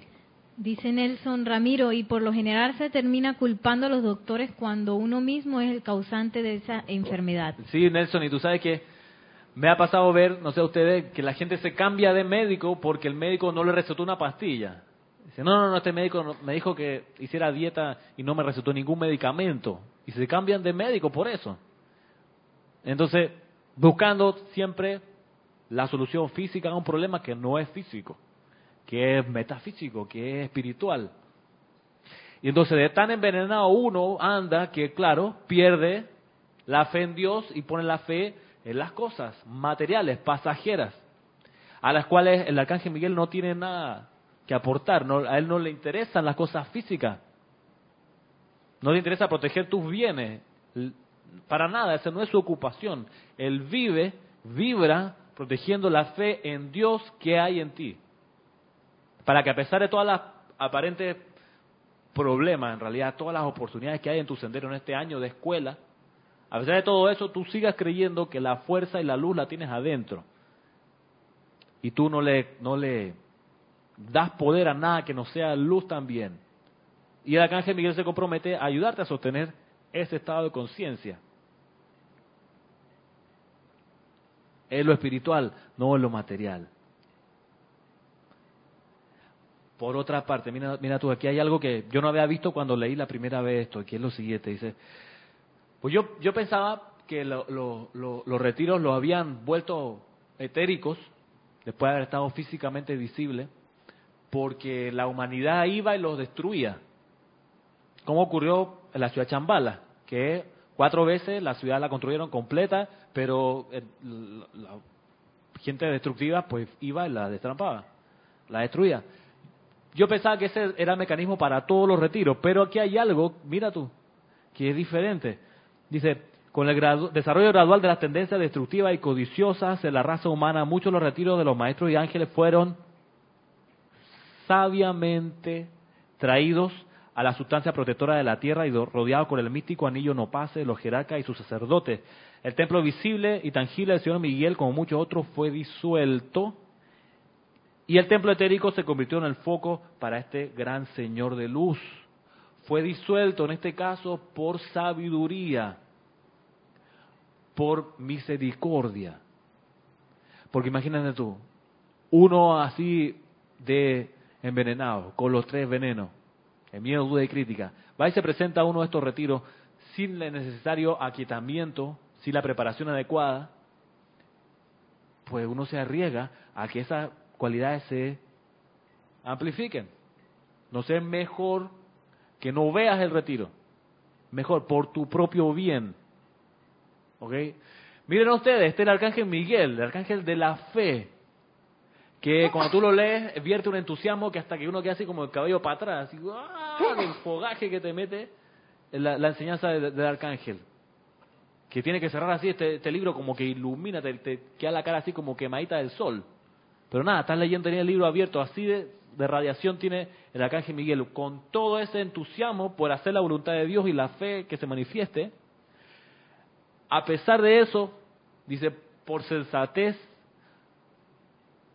Dice Nelson Ramiro, y por lo general se termina culpando a los doctores cuando uno mismo es el causante de esa enfermedad. Sí, Nelson, y tú sabes que me ha pasado ver, no sé ustedes, que la gente se cambia de médico porque el médico no le recetó una pastilla. Dice, no, no, no, este médico me dijo que hiciera dieta y no me recetó ningún medicamento. Y se cambian de médico por eso. Entonces, buscando siempre la solución física a un problema que no es físico, que es metafísico, que es espiritual. Y entonces de tan envenenado uno anda que, claro, pierde la fe en Dios y pone la fe en las cosas materiales, pasajeras, a las cuales el arcángel Miguel no tiene nada que aportar, no, a él no le interesan las cosas físicas, no le interesa proteger tus bienes, para nada, esa no es su ocupación. Él vive, vibra protegiendo la fe en Dios que hay en ti. Para que a pesar de todas las aparentes problemas, en realidad todas las oportunidades que hay en tu sendero en este año de escuela, a pesar de todo eso, tú sigas creyendo que la fuerza y la luz la tienes adentro. Y tú no le, no le das poder a nada que no sea luz también. Y el arcángel Miguel se compromete a ayudarte a sostener ese estado de conciencia. Es lo espiritual, no es lo material. Por otra parte, mira, mira tú, aquí hay algo que yo no había visto cuando leí la primera vez esto, aquí es lo siguiente, dice, pues yo, yo pensaba que los retiros los habían vuelto etéricos, después de haber estado físicamente visibles, porque la humanidad iba y los destruía. Como ocurrió en la ciudad de Chambala, que cuatro veces la ciudad la construyeron completa, pero eh, la gente destructiva pues iba y la destrampaba, la destruía. Yo pensaba que ese era el mecanismo para todos los retiros, pero aquí hay algo, mira tú, que es diferente. Dice, con el desarrollo gradual de las tendencias destructivas y codiciosas de la raza humana, muchos de los retiros de los maestros y ángeles fueron sabiamente traídos a la sustancia protectora de la tierra y rodeados con el místico anillo no pase, los jerarcas y sus sacerdotes. El templo visible y tangible del Señor Miguel, como muchos otros, fue disuelto y el templo etérico se convirtió en el foco para este gran Señor de luz. Fue disuelto en este caso por sabiduría, por misericordia. Porque imagínate tú, uno así de envenenado, con los tres venenos, el miedo, duda y crítica, va y se presenta uno de estos retiros sin el necesario aquietamiento, sin la preparación adecuada, pues uno se arriesga a que esas cualidades se amplifiquen. No sé, mejor que no veas el retiro. Mejor, por tu propio bien. ¿Ok? Miren ustedes, este es el arcángel Miguel, el arcángel de la fe, que cuando tú lo lees vierte un entusiasmo que hasta que uno queda así como el cabello para atrás, así, ¡ah! el fogaje que te mete la, la enseñanza del arcángel que tiene que cerrar así este, este libro como que ilumina, te, queda la cara así como quemadita del sol. Pero nada, estás leyendo el libro abierto, así de, radiación tiene el arcángel Miguel, con todo ese entusiasmo por hacer la voluntad de Dios y la fe que se manifieste. A pesar de eso, dice, por sensatez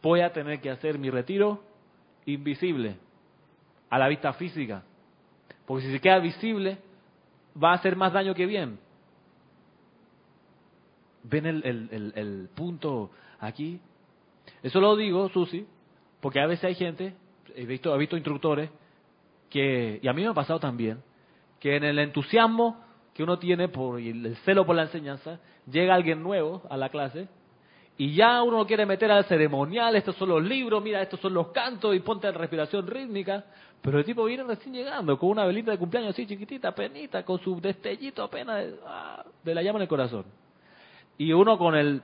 voy a tener que hacer mi retiro invisible a la vista física. Porque si se queda visible, va a hacer más daño que bien. ¿Ven el, punto aquí? Eso lo digo, Susi, porque a veces hay gente, he visto, he visto instructores, que, y a mí me ha pasado también, que en el entusiasmo que uno tiene por el celo por la enseñanza, llega alguien nuevo a la clase y ya uno quiere meter al ceremonial, estos son los libros, mira, estos son los cantos y ponte la respiración rítmica, pero el tipo viene recién llegando con una velita de cumpleaños así chiquitita, penita, con su destellito apenas de, ah, la llama en el corazón. Y uno con el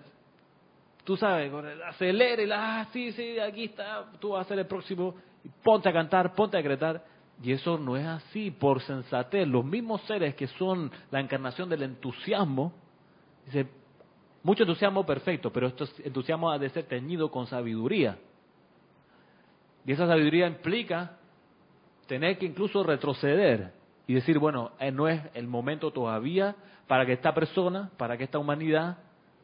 tú sabes, acelera y la, ah, sí, sí, aquí está, tú vas a ser el próximo, ponte a cantar, ponte a decretar. Y eso no es así, por sensatez. Los mismos seres que son la encarnación del entusiasmo, dice, mucho entusiasmo perfecto, pero este entusiasmo ha de ser teñido con sabiduría. Y esa sabiduría implica tener que incluso retroceder y decir, bueno, eh, no es el momento todavía para que esta persona, para que esta humanidad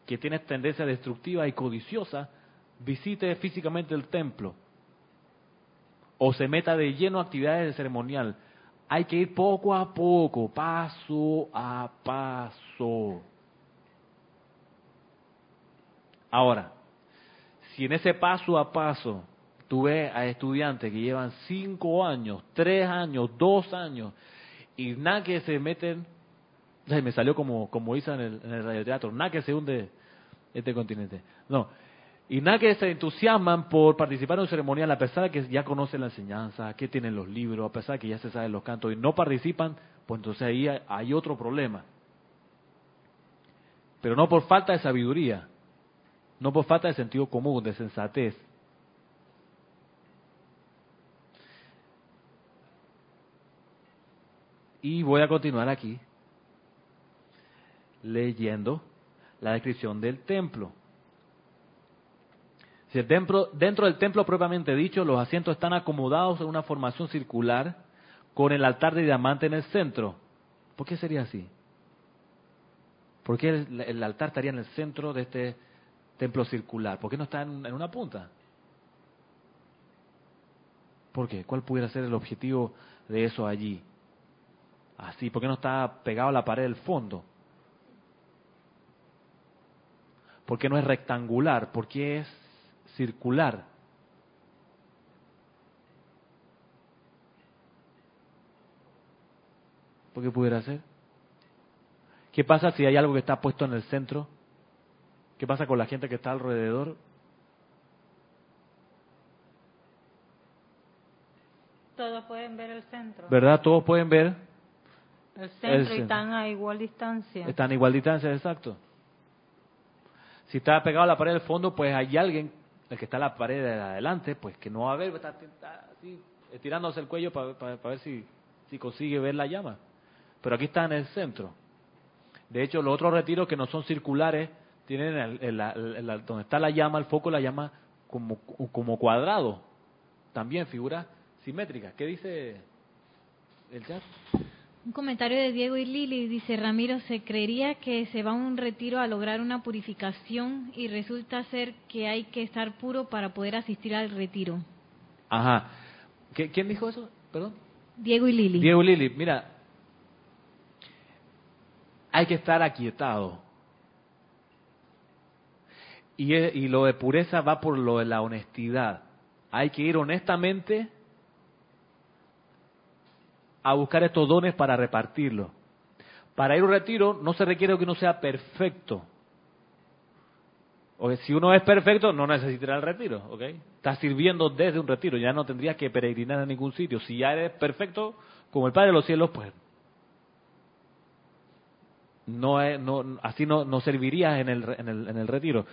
que tiene tendencia destructiva y codiciosa, visite físicamente el templo o se meta de lleno a actividades de ceremonial. Hay que ir poco a poco, paso a paso. Ahora, si en ese paso a paso tú ves a estudiantes que llevan cinco años, tres años, dos años, y nada que se meten, me salió como, como hizo en el, en el radioteatro, nada que se hunde este continente. No, y nada que se entusiasman por participar en un ceremonial a pesar de que ya conocen la enseñanza, que tienen los libros, a pesar de que ya se saben los cantos y no participan, pues entonces ahí hay otro problema. Pero no por falta de sabiduría, no por falta de sentido común, de sensatez, Y voy a continuar aquí leyendo la descripción del templo. Dentro, del templo propiamente dicho, los asientos están acomodados en una formación circular con el altar de diamante en el centro. ¿Por qué sería así? ¿Por qué el, altar estaría en el centro de este templo circular? ¿Por qué no está en una punta? ¿Por qué? ¿Cuál pudiera ser el objetivo de eso allí? así? ¿Por qué no está pegado a la pared del fondo? ¿Por qué no es rectangular? ¿Por qué es circular? ¿Por qué pudiera ser? ¿Qué pasa si hay algo que está puesto en el centro? ¿Qué pasa con la gente que está alrededor? Todos pueden ver el centro. ¿Verdad? Todos pueden ver el centro, y están a igual distancia. Están a igual distancia, exacto. Si está pegado a la pared del fondo, pues hay alguien, el que está a la pared de adelante, pues que no va a ver, está, así, estirándose el cuello para, ver si, si consigue ver la llama. Pero aquí está en el centro. De hecho, los otros retiros que no son circulares tienen el, donde está la llama, el foco, la llama como, como cuadrado. También figura simétrica. ¿Qué dice el chat? Un comentario de Diego y Lili dice, Ramiro, se creería que se va a un retiro a lograr una purificación y resulta ser que hay que estar puro para poder asistir al retiro. Ajá. ¿Quién dijo eso? Perdón. Diego y Lili. Diego y Lili, mira, hay que estar aquietado. Y, y lo de pureza va por lo de la honestidad. Hay que ir honestamente a buscar estos dones para repartirlos. Para ir a un retiro no se requiere que uno sea perfecto. O si uno es perfecto, no necesitará el retiro, ¿ok? Estás sirviendo desde un retiro, ya no tendrías que peregrinar a ningún sitio. Si ya eres perfecto, como el Padre de los cielos, pues no, es, no así no, no servirías en el, en, el, en el retiro.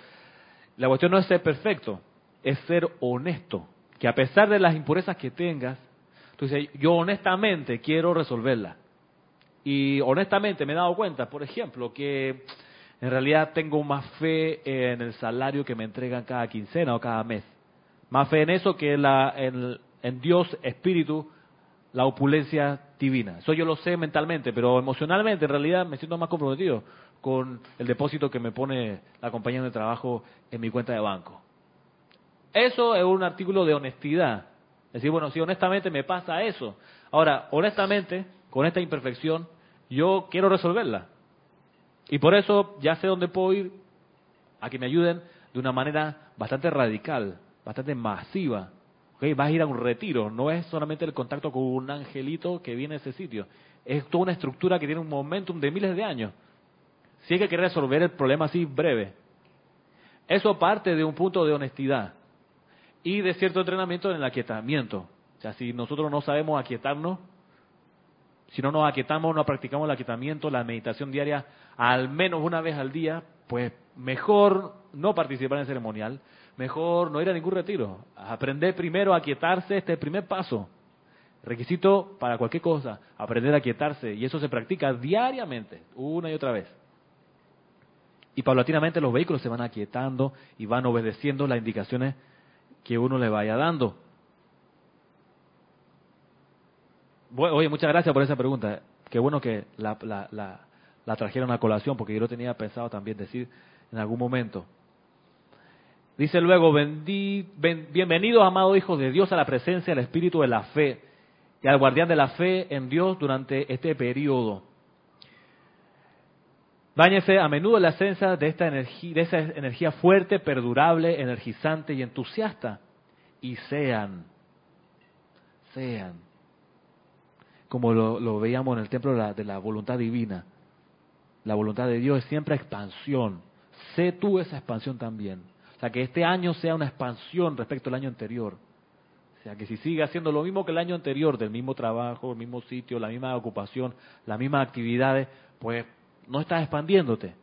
La cuestión no es ser perfecto, es ser honesto. Que a pesar de las impurezas que tengas, entonces, yo honestamente quiero resolverla. Y honestamente me he dado cuenta, por ejemplo, que en realidad tengo más fe en el salario que me entregan cada quincena o cada mes. Más fe en eso que la, en Dios Espíritu, la opulencia divina. Eso yo lo sé mentalmente, pero emocionalmente en realidad me siento más comprometido con el depósito que me pone la compañía de trabajo en mi cuenta de banco. Eso es un artículo de honestidad Decir, bueno, si honestamente me pasa eso. Ahora, honestamente, con esta imperfección, yo quiero resolverla. Y por eso ya sé dónde puedo ir a que me ayuden de una manera bastante radical, bastante masiva. ¿Okay? Vas a ir a un retiro, no es solamente el contacto con un angelito que viene a ese sitio. Es toda una estructura que tiene un momentum de miles de años. Si hay que resolver el problema así breve. Eso parte de un punto de honestidad y de cierto entrenamiento en el aquietamiento. O sea, si nosotros no sabemos aquietarnos, si no nos aquietamos, no practicamos el aquietamiento, la meditación diaria, al menos una vez al día, pues mejor no participar en el ceremonial, mejor no ir a ningún retiro. Aprender primero a quietarse, este es el primer paso. Requisito para cualquier cosa, aprender a quietarse. Y eso se practica diariamente, una y otra vez. Y paulatinamente los vehículos se van aquietando y van obedeciendo las indicaciones que uno le vaya dando. Oye, muchas gracias por esa pregunta. Qué bueno que la, la, trajeron a colación, porque yo lo tenía pensado también decir en algún momento. Dice luego, bienvenidos amados hijos de Dios a la presencia del Espíritu de la fe y al guardián de la fe en Dios durante este periodo. Báñese a menudo en la esencia de, esta energía, de esa energía fuerte, perdurable, energizante y entusiasta. Y sean, sean, como lo, veíamos en el templo de la voluntad divina, la voluntad de Dios es siempre expansión. Sé tú esa expansión también. O sea, que este año sea una expansión respecto al año anterior. O sea, que si sigue haciendo lo mismo que el año anterior, del mismo trabajo, el mismo sitio, la misma ocupación, las mismas actividades, pues no estás expandiéndote.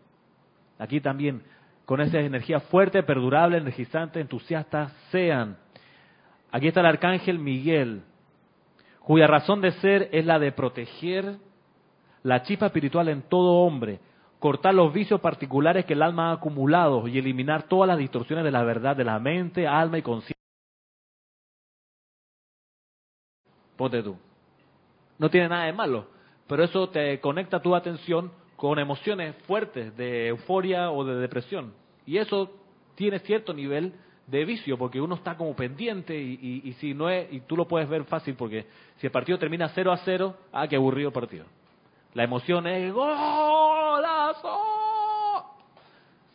Aquí también, con esa energía fuerte, perdurable, energizante, entusiasta, sean. Aquí está el arcángel Miguel, cuya razón de ser es la de proteger la chispa espiritual en todo hombre, cortar los vicios particulares que el alma ha acumulado y eliminar todas las distorsiones de la verdad de la mente, alma y conciencia. Ponte tú. No tiene nada de malo, pero eso te conecta tu atención con emociones fuertes de euforia o de depresión. Y eso tiene cierto nivel de vicio, porque uno está como pendiente y, y, si no es, y tú lo puedes ver fácil, porque si el partido termina 0 a 0, ah, qué aburrido el partido. La emoción es golazo.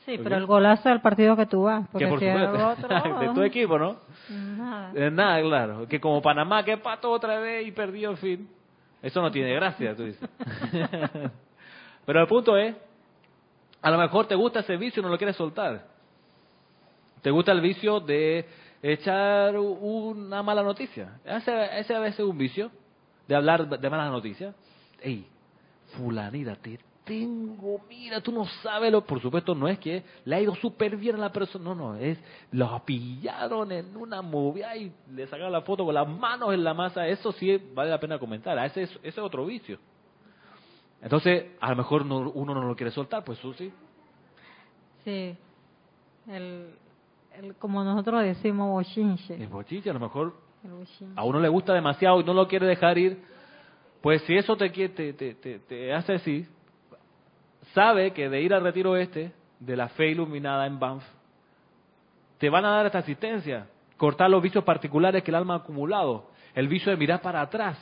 Sí, pero el golazo del partido que tú vas. Porque si otro, de tu equipo, ¿no? Nada. Eh, nada, claro. Que como Panamá que pató otra vez y perdió, en fin. Eso no tiene gracia, tú dices. pero el punto es, a lo mejor te gusta ese vicio y no lo quieres soltar. Te gusta el vicio de echar una mala noticia. Ese, ese a veces es un vicio de hablar de malas noticias. Ey, fulanita, te tengo, mira, tú no sabes lo, por supuesto no es que le ha ido súper bien a la persona, no, no, es, lo pillaron en una movida y le sacaron la foto con las manos en la masa, eso sí vale la pena comentar, ese es, ese es otro vicio. Entonces, a lo mejor uno no lo quiere soltar, pues eso sí. Sí, el, el, como nosotros decimos bochinche. El bochinche, a lo mejor a uno le gusta demasiado y no lo quiere dejar ir, pues si eso te, te, te, te, hace así, sabe que de ir al retiro este, de la fe iluminada en Banff, te van a dar esta asistencia, cortar los vicios particulares que el alma ha acumulado, el vicio de mirar para atrás.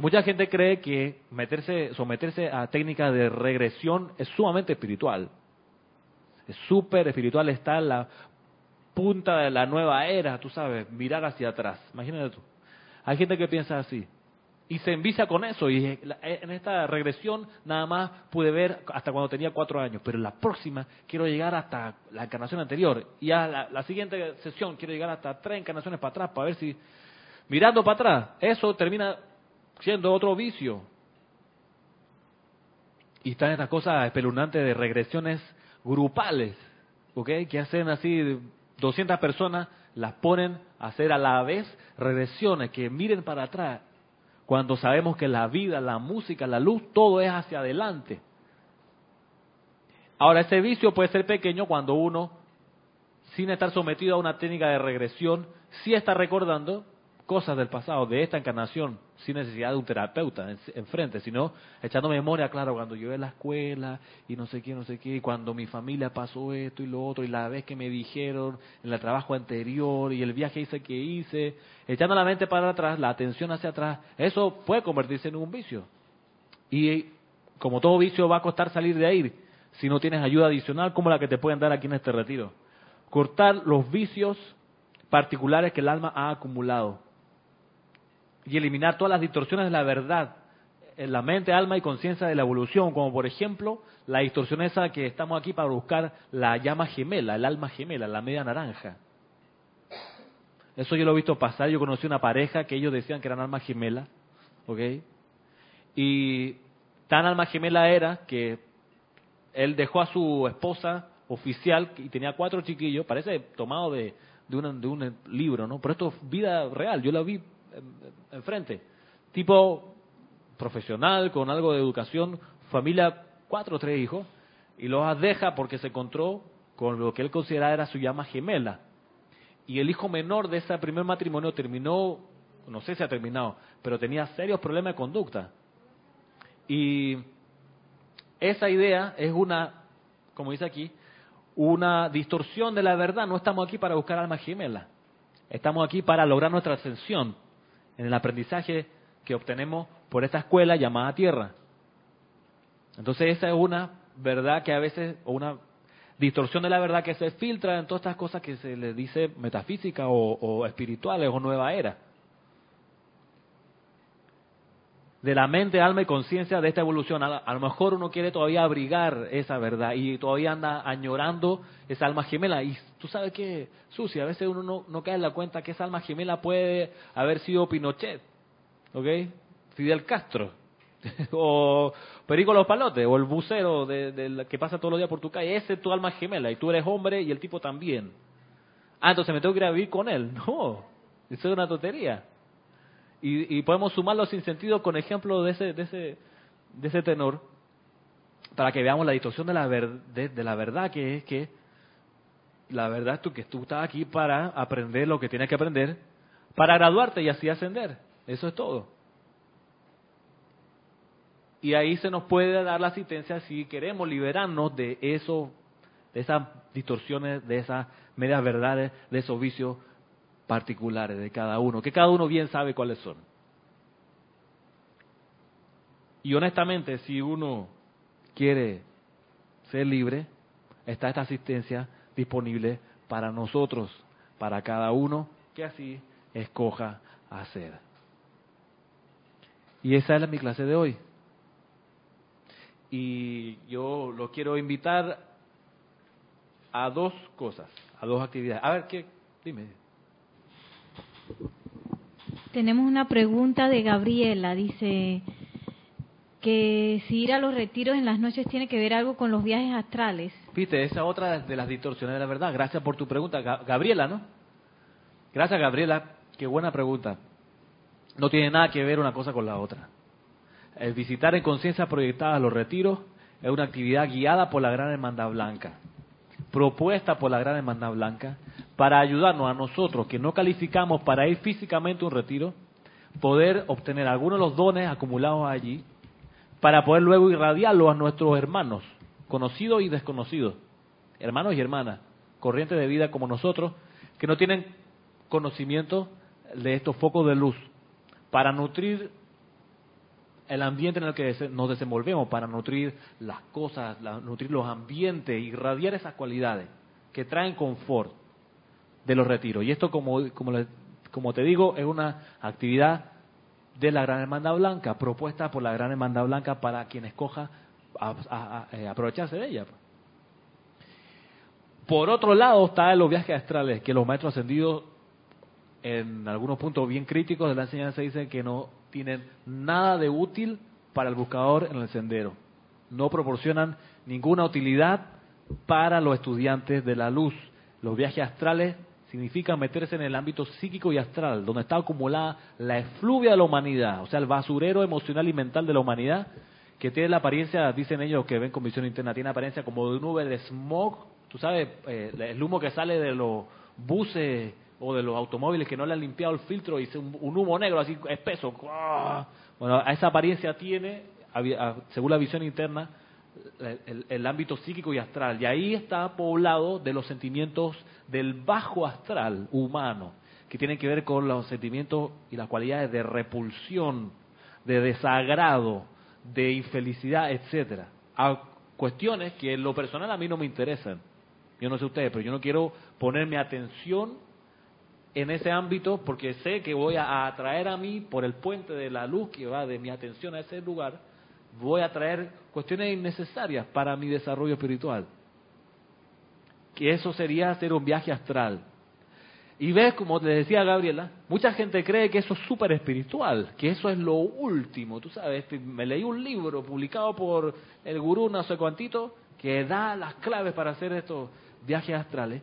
Mucha gente cree que meterse, someterse a técnicas de regresión es sumamente espiritual. Es súper espiritual, está en la punta de la nueva era, tú sabes, mirar hacia atrás. Imagínate tú. Hay gente que piensa así y se envicia con eso. Y eh, en esta regresión nada más pude ver hasta cuando tenía cuatro años, pero en la próxima quiero llegar hasta la encarnación anterior. Y a la, siguiente sesión quiero llegar hasta tres encarnaciones para atrás para ver si, mirando para atrás, eso termina siendo otro vicio. Y están estas cosas espeluznantes de regresiones grupales, ¿ok? Que hacen así 200 personas, las ponen a hacer a la vez regresiones, que miren para atrás cuando sabemos que la vida, la música, la luz, todo es hacia adelante. Ahora, ese vicio puede ser pequeño cuando uno, sin estar sometido a una técnica de regresión, sí está recordando cosas del pasado, de esta encarnación, sin necesidad de un terapeuta enfrente, sino echando memoria, claro, cuando yo en la escuela y no sé qué, no sé qué, y cuando mi familia pasó esto y lo otro, y la vez que me dijeron en el trabajo anterior y el viaje hice que hice, echando la mente para atrás, la atención hacia atrás, eso puede convertirse en un vicio. Y como todo vicio va a costar salir de ahí si no tienes ayuda adicional como la que te pueden dar aquí en este retiro. Cortar los vicios particulares que el alma ha acumulado y eliminar todas las distorsiones de la verdad en la mente, alma y conciencia de la evolución, como por ejemplo la distorsión esa que estamos aquí para buscar la llama gemela, el alma gemela, la media naranja. Eso yo lo he visto pasar, yo conocí una pareja que ellos decían que eran alma gemela, ¿ok? Y tan alma gemela era que él dejó a su esposa oficial y tenía cuatro chiquillos, parece tomado de, de, de un libro, ¿no? Pero esto es vida real, yo la vi enfrente. Tipo profesional, con algo de educación, familia, cuatro o tres hijos, y los deja porque se encontró con lo que él consideraba era su llama gemela. Y el hijo menor de ese primer matrimonio terminó, no sé si ha terminado, pero tenía serios problemas de conducta. Y esa idea es una, como dice aquí, una distorsión de la verdad. No estamos aquí para buscar alma gemela. Estamos aquí para lograr nuestra ascensión en el aprendizaje que obtenemos por esta escuela llamada Tierra. Entonces esa es una verdad que a veces, o una distorsión de la verdad que se filtra en todas estas cosas que se le dice metafísica o, o espirituales o nueva era. De la mente, alma y conciencia de esta evolución. A, lo mejor uno quiere todavía abrigar esa verdad y todavía anda añorando esa alma gemela. Y tú sabes que, Susi, a veces uno no, cae en la cuenta que esa alma gemela puede haber sido Pinochet, ¿ok? Fidel Castro, o Perico Los Palotes, o el bucero de, que pasa todos los días por tu calle. Ese es tu alma gemela y tú eres hombre y el tipo también. Ah, entonces me tengo que ir a vivir con él. No, eso es una tontería. Y, podemos sumarlo sin sentido con ejemplos de ese, de ese, de ese tenor para que veamos la distorsión de la, de, la verdad que es que la verdad es que tú estás aquí para aprender lo que tienes que aprender, para graduarte y así ascender. Eso es todo. Y ahí se nos puede dar la asistencia si queremos liberarnos de eso, de esas distorsiones, de esas medias verdades, de esos vicios particulares de cada uno, que cada uno bien sabe cuáles son. Y honestamente, si uno quiere ser libre, está esta asistencia disponible para nosotros, para cada uno que así escoja hacer. Y esa es mi clase de hoy. Y yo lo quiero invitar a dos cosas, a dos actividades. A ver, ¿qué? Dime. Tenemos una pregunta de Gabriela. Dice que si ir a los retiros en las noches tiene que ver algo con los viajes astrales. Viste, esa otra de las distorsiones de la verdad. Gracias por tu pregunta, Gabriela, ¿no? Gracias, Gabriela. Qué buena pregunta. No tiene nada que ver una cosa con la otra. El visitar en conciencia proyectada los retiros es una actividad guiada por la Gran Hermandad Blanca, propuesta por la Gran Hermandad Blanca, para ayudarnos a nosotros que no calificamos para ir físicamente a un retiro, poder obtener algunos de los dones acumulados allí, para poder luego irradiarlos a nuestros hermanos, conocidos y desconocidos, hermanos y hermanas, corrientes de vida como nosotros, que no tienen conocimiento de estos focos de luz, para nutrir el ambiente en el que nos desenvolvemos, para nutrir las cosas, nutrir los ambientes, irradiar esas cualidades que traen confort de los retiros. Y esto, como, como, te digo, es una actividad de la Gran Hermandad Blanca, propuesta por la Gran Hermandad Blanca para quien escoja eh, aprovecharse de ella. Por otro lado está los viajes astrales, que los maestros ascendidos en algunos puntos bien críticos de la enseñanza dicen que no tienen nada de útil para el buscador en el sendero. No proporcionan ninguna utilidad para los estudiantes de la luz. Los viajes astrales significa meterse en el ámbito psíquico y astral, donde está acumulada la efluvia de la humanidad, o sea, el basurero emocional y mental de la humanidad, que tiene la apariencia, dicen ellos que ven con visión interna, tiene apariencia como de un nube de smog, tú sabes, eh, el humo que sale de los buses o de los automóviles que no le han limpiado el filtro y un, un humo negro así espeso. Bueno, a esa apariencia tiene, según la visión interna, el, ámbito psíquico y astral. Y ahí está poblado de los sentimientos del bajo astral humano, que tienen que ver con los sentimientos y las cualidades de repulsión, de desagrado, de infelicidad, etcétera. A cuestiones que en lo personal a mí no me interesan. Yo no sé ustedes, pero yo no quiero poner mi atención en ese ámbito porque sé que voy a atraer a mí por el puente de la luz que va de mi atención a ese lugar voy a traer cuestiones innecesarias para mi desarrollo espiritual. Que eso sería hacer un viaje astral. Y ves, como te decía Gabriela, mucha gente cree que eso es súper espiritual, que eso es lo último. Tú sabes, me leí un libro publicado por el gurú no sé cuantito, que da las claves para hacer estos viajes astrales.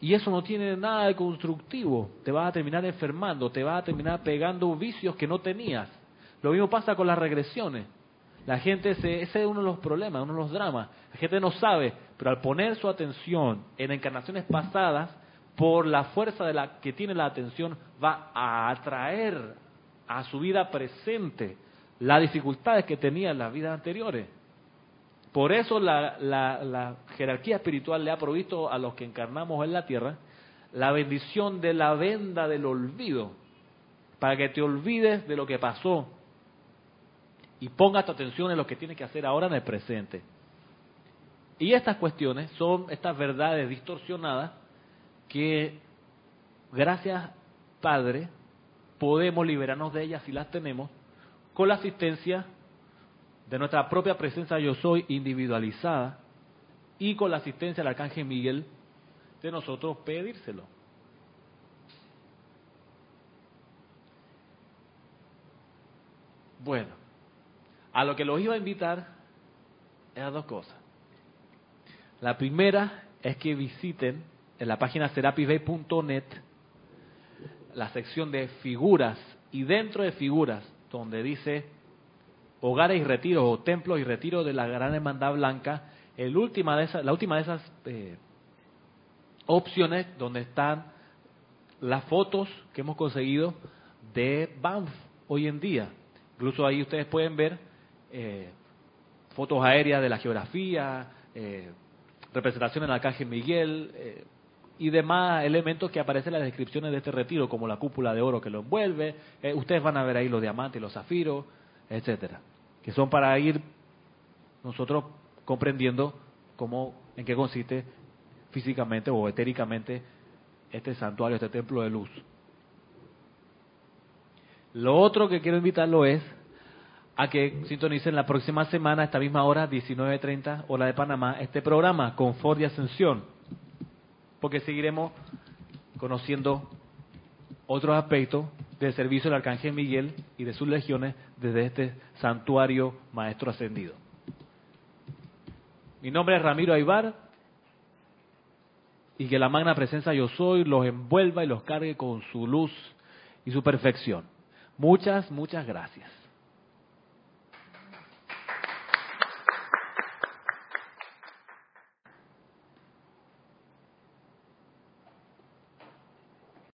Y eso no tiene nada de constructivo. Te vas a terminar enfermando, te vas a terminar pegando vicios que no tenías. Lo mismo pasa con las regresiones. La gente, se, ese es uno de los problemas, uno de los dramas. La gente no sabe, pero al poner su atención en encarnaciones pasadas, por la fuerza de la que tiene la atención, va a atraer a su vida presente las dificultades que tenía en las vidas anteriores. Por eso la, jerarquía espiritual le ha provisto a los que encarnamos en la tierra la bendición de la venda del olvido, para que te olvides de lo que pasó y pongas tu atención en lo que tienes que hacer ahora en el presente. Y estas cuestiones son estas verdades distorsionadas que, gracias Padre, podemos liberarnos de ellas si las tenemos con la asistencia de nuestra propia presencia yo soy individualizada y con la asistencia del arcángel Miguel de nosotros pedírselo. Bueno, a lo que los iba a invitar eran dos cosas. La primera es que visiten en la página serapisbay.net la sección de figuras y dentro de figuras donde dice hogares y retiros o templos y retiros de la Gran Hermandad Blanca, el última de esas, la última de esas eh, opciones donde están las fotos que hemos conseguido de Banff hoy en día. Incluso ahí ustedes pueden ver eh, fotos aéreas de la geografía, eh, representaciones del Arcángel Miguel eh, y demás elementos que aparecen en las descripciones de este retiro, como la cúpula de oro que lo envuelve. ustedes van a ver ahí los diamantes los zafiros, etcétera que son para ir nosotros comprendiendo cómo, en qué consiste físicamente o etéricamente este santuario, este templo de luz. Lo otro que quiero invitarlo es a que sintonicen la próxima semana, a esta misma hora, 19.30, hora de Panamá, este programa, Confort y Ascensión, porque seguiremos conociendo otros aspectos del servicio del Arcángel Miguel y de sus legiones desde este santuario Maestro Ascendido. Mi nombre es Ramiro Aybar y que la magna presencia yo soy los envuelva y los cargue con su luz y su perfección. Muchas, muchas gracias.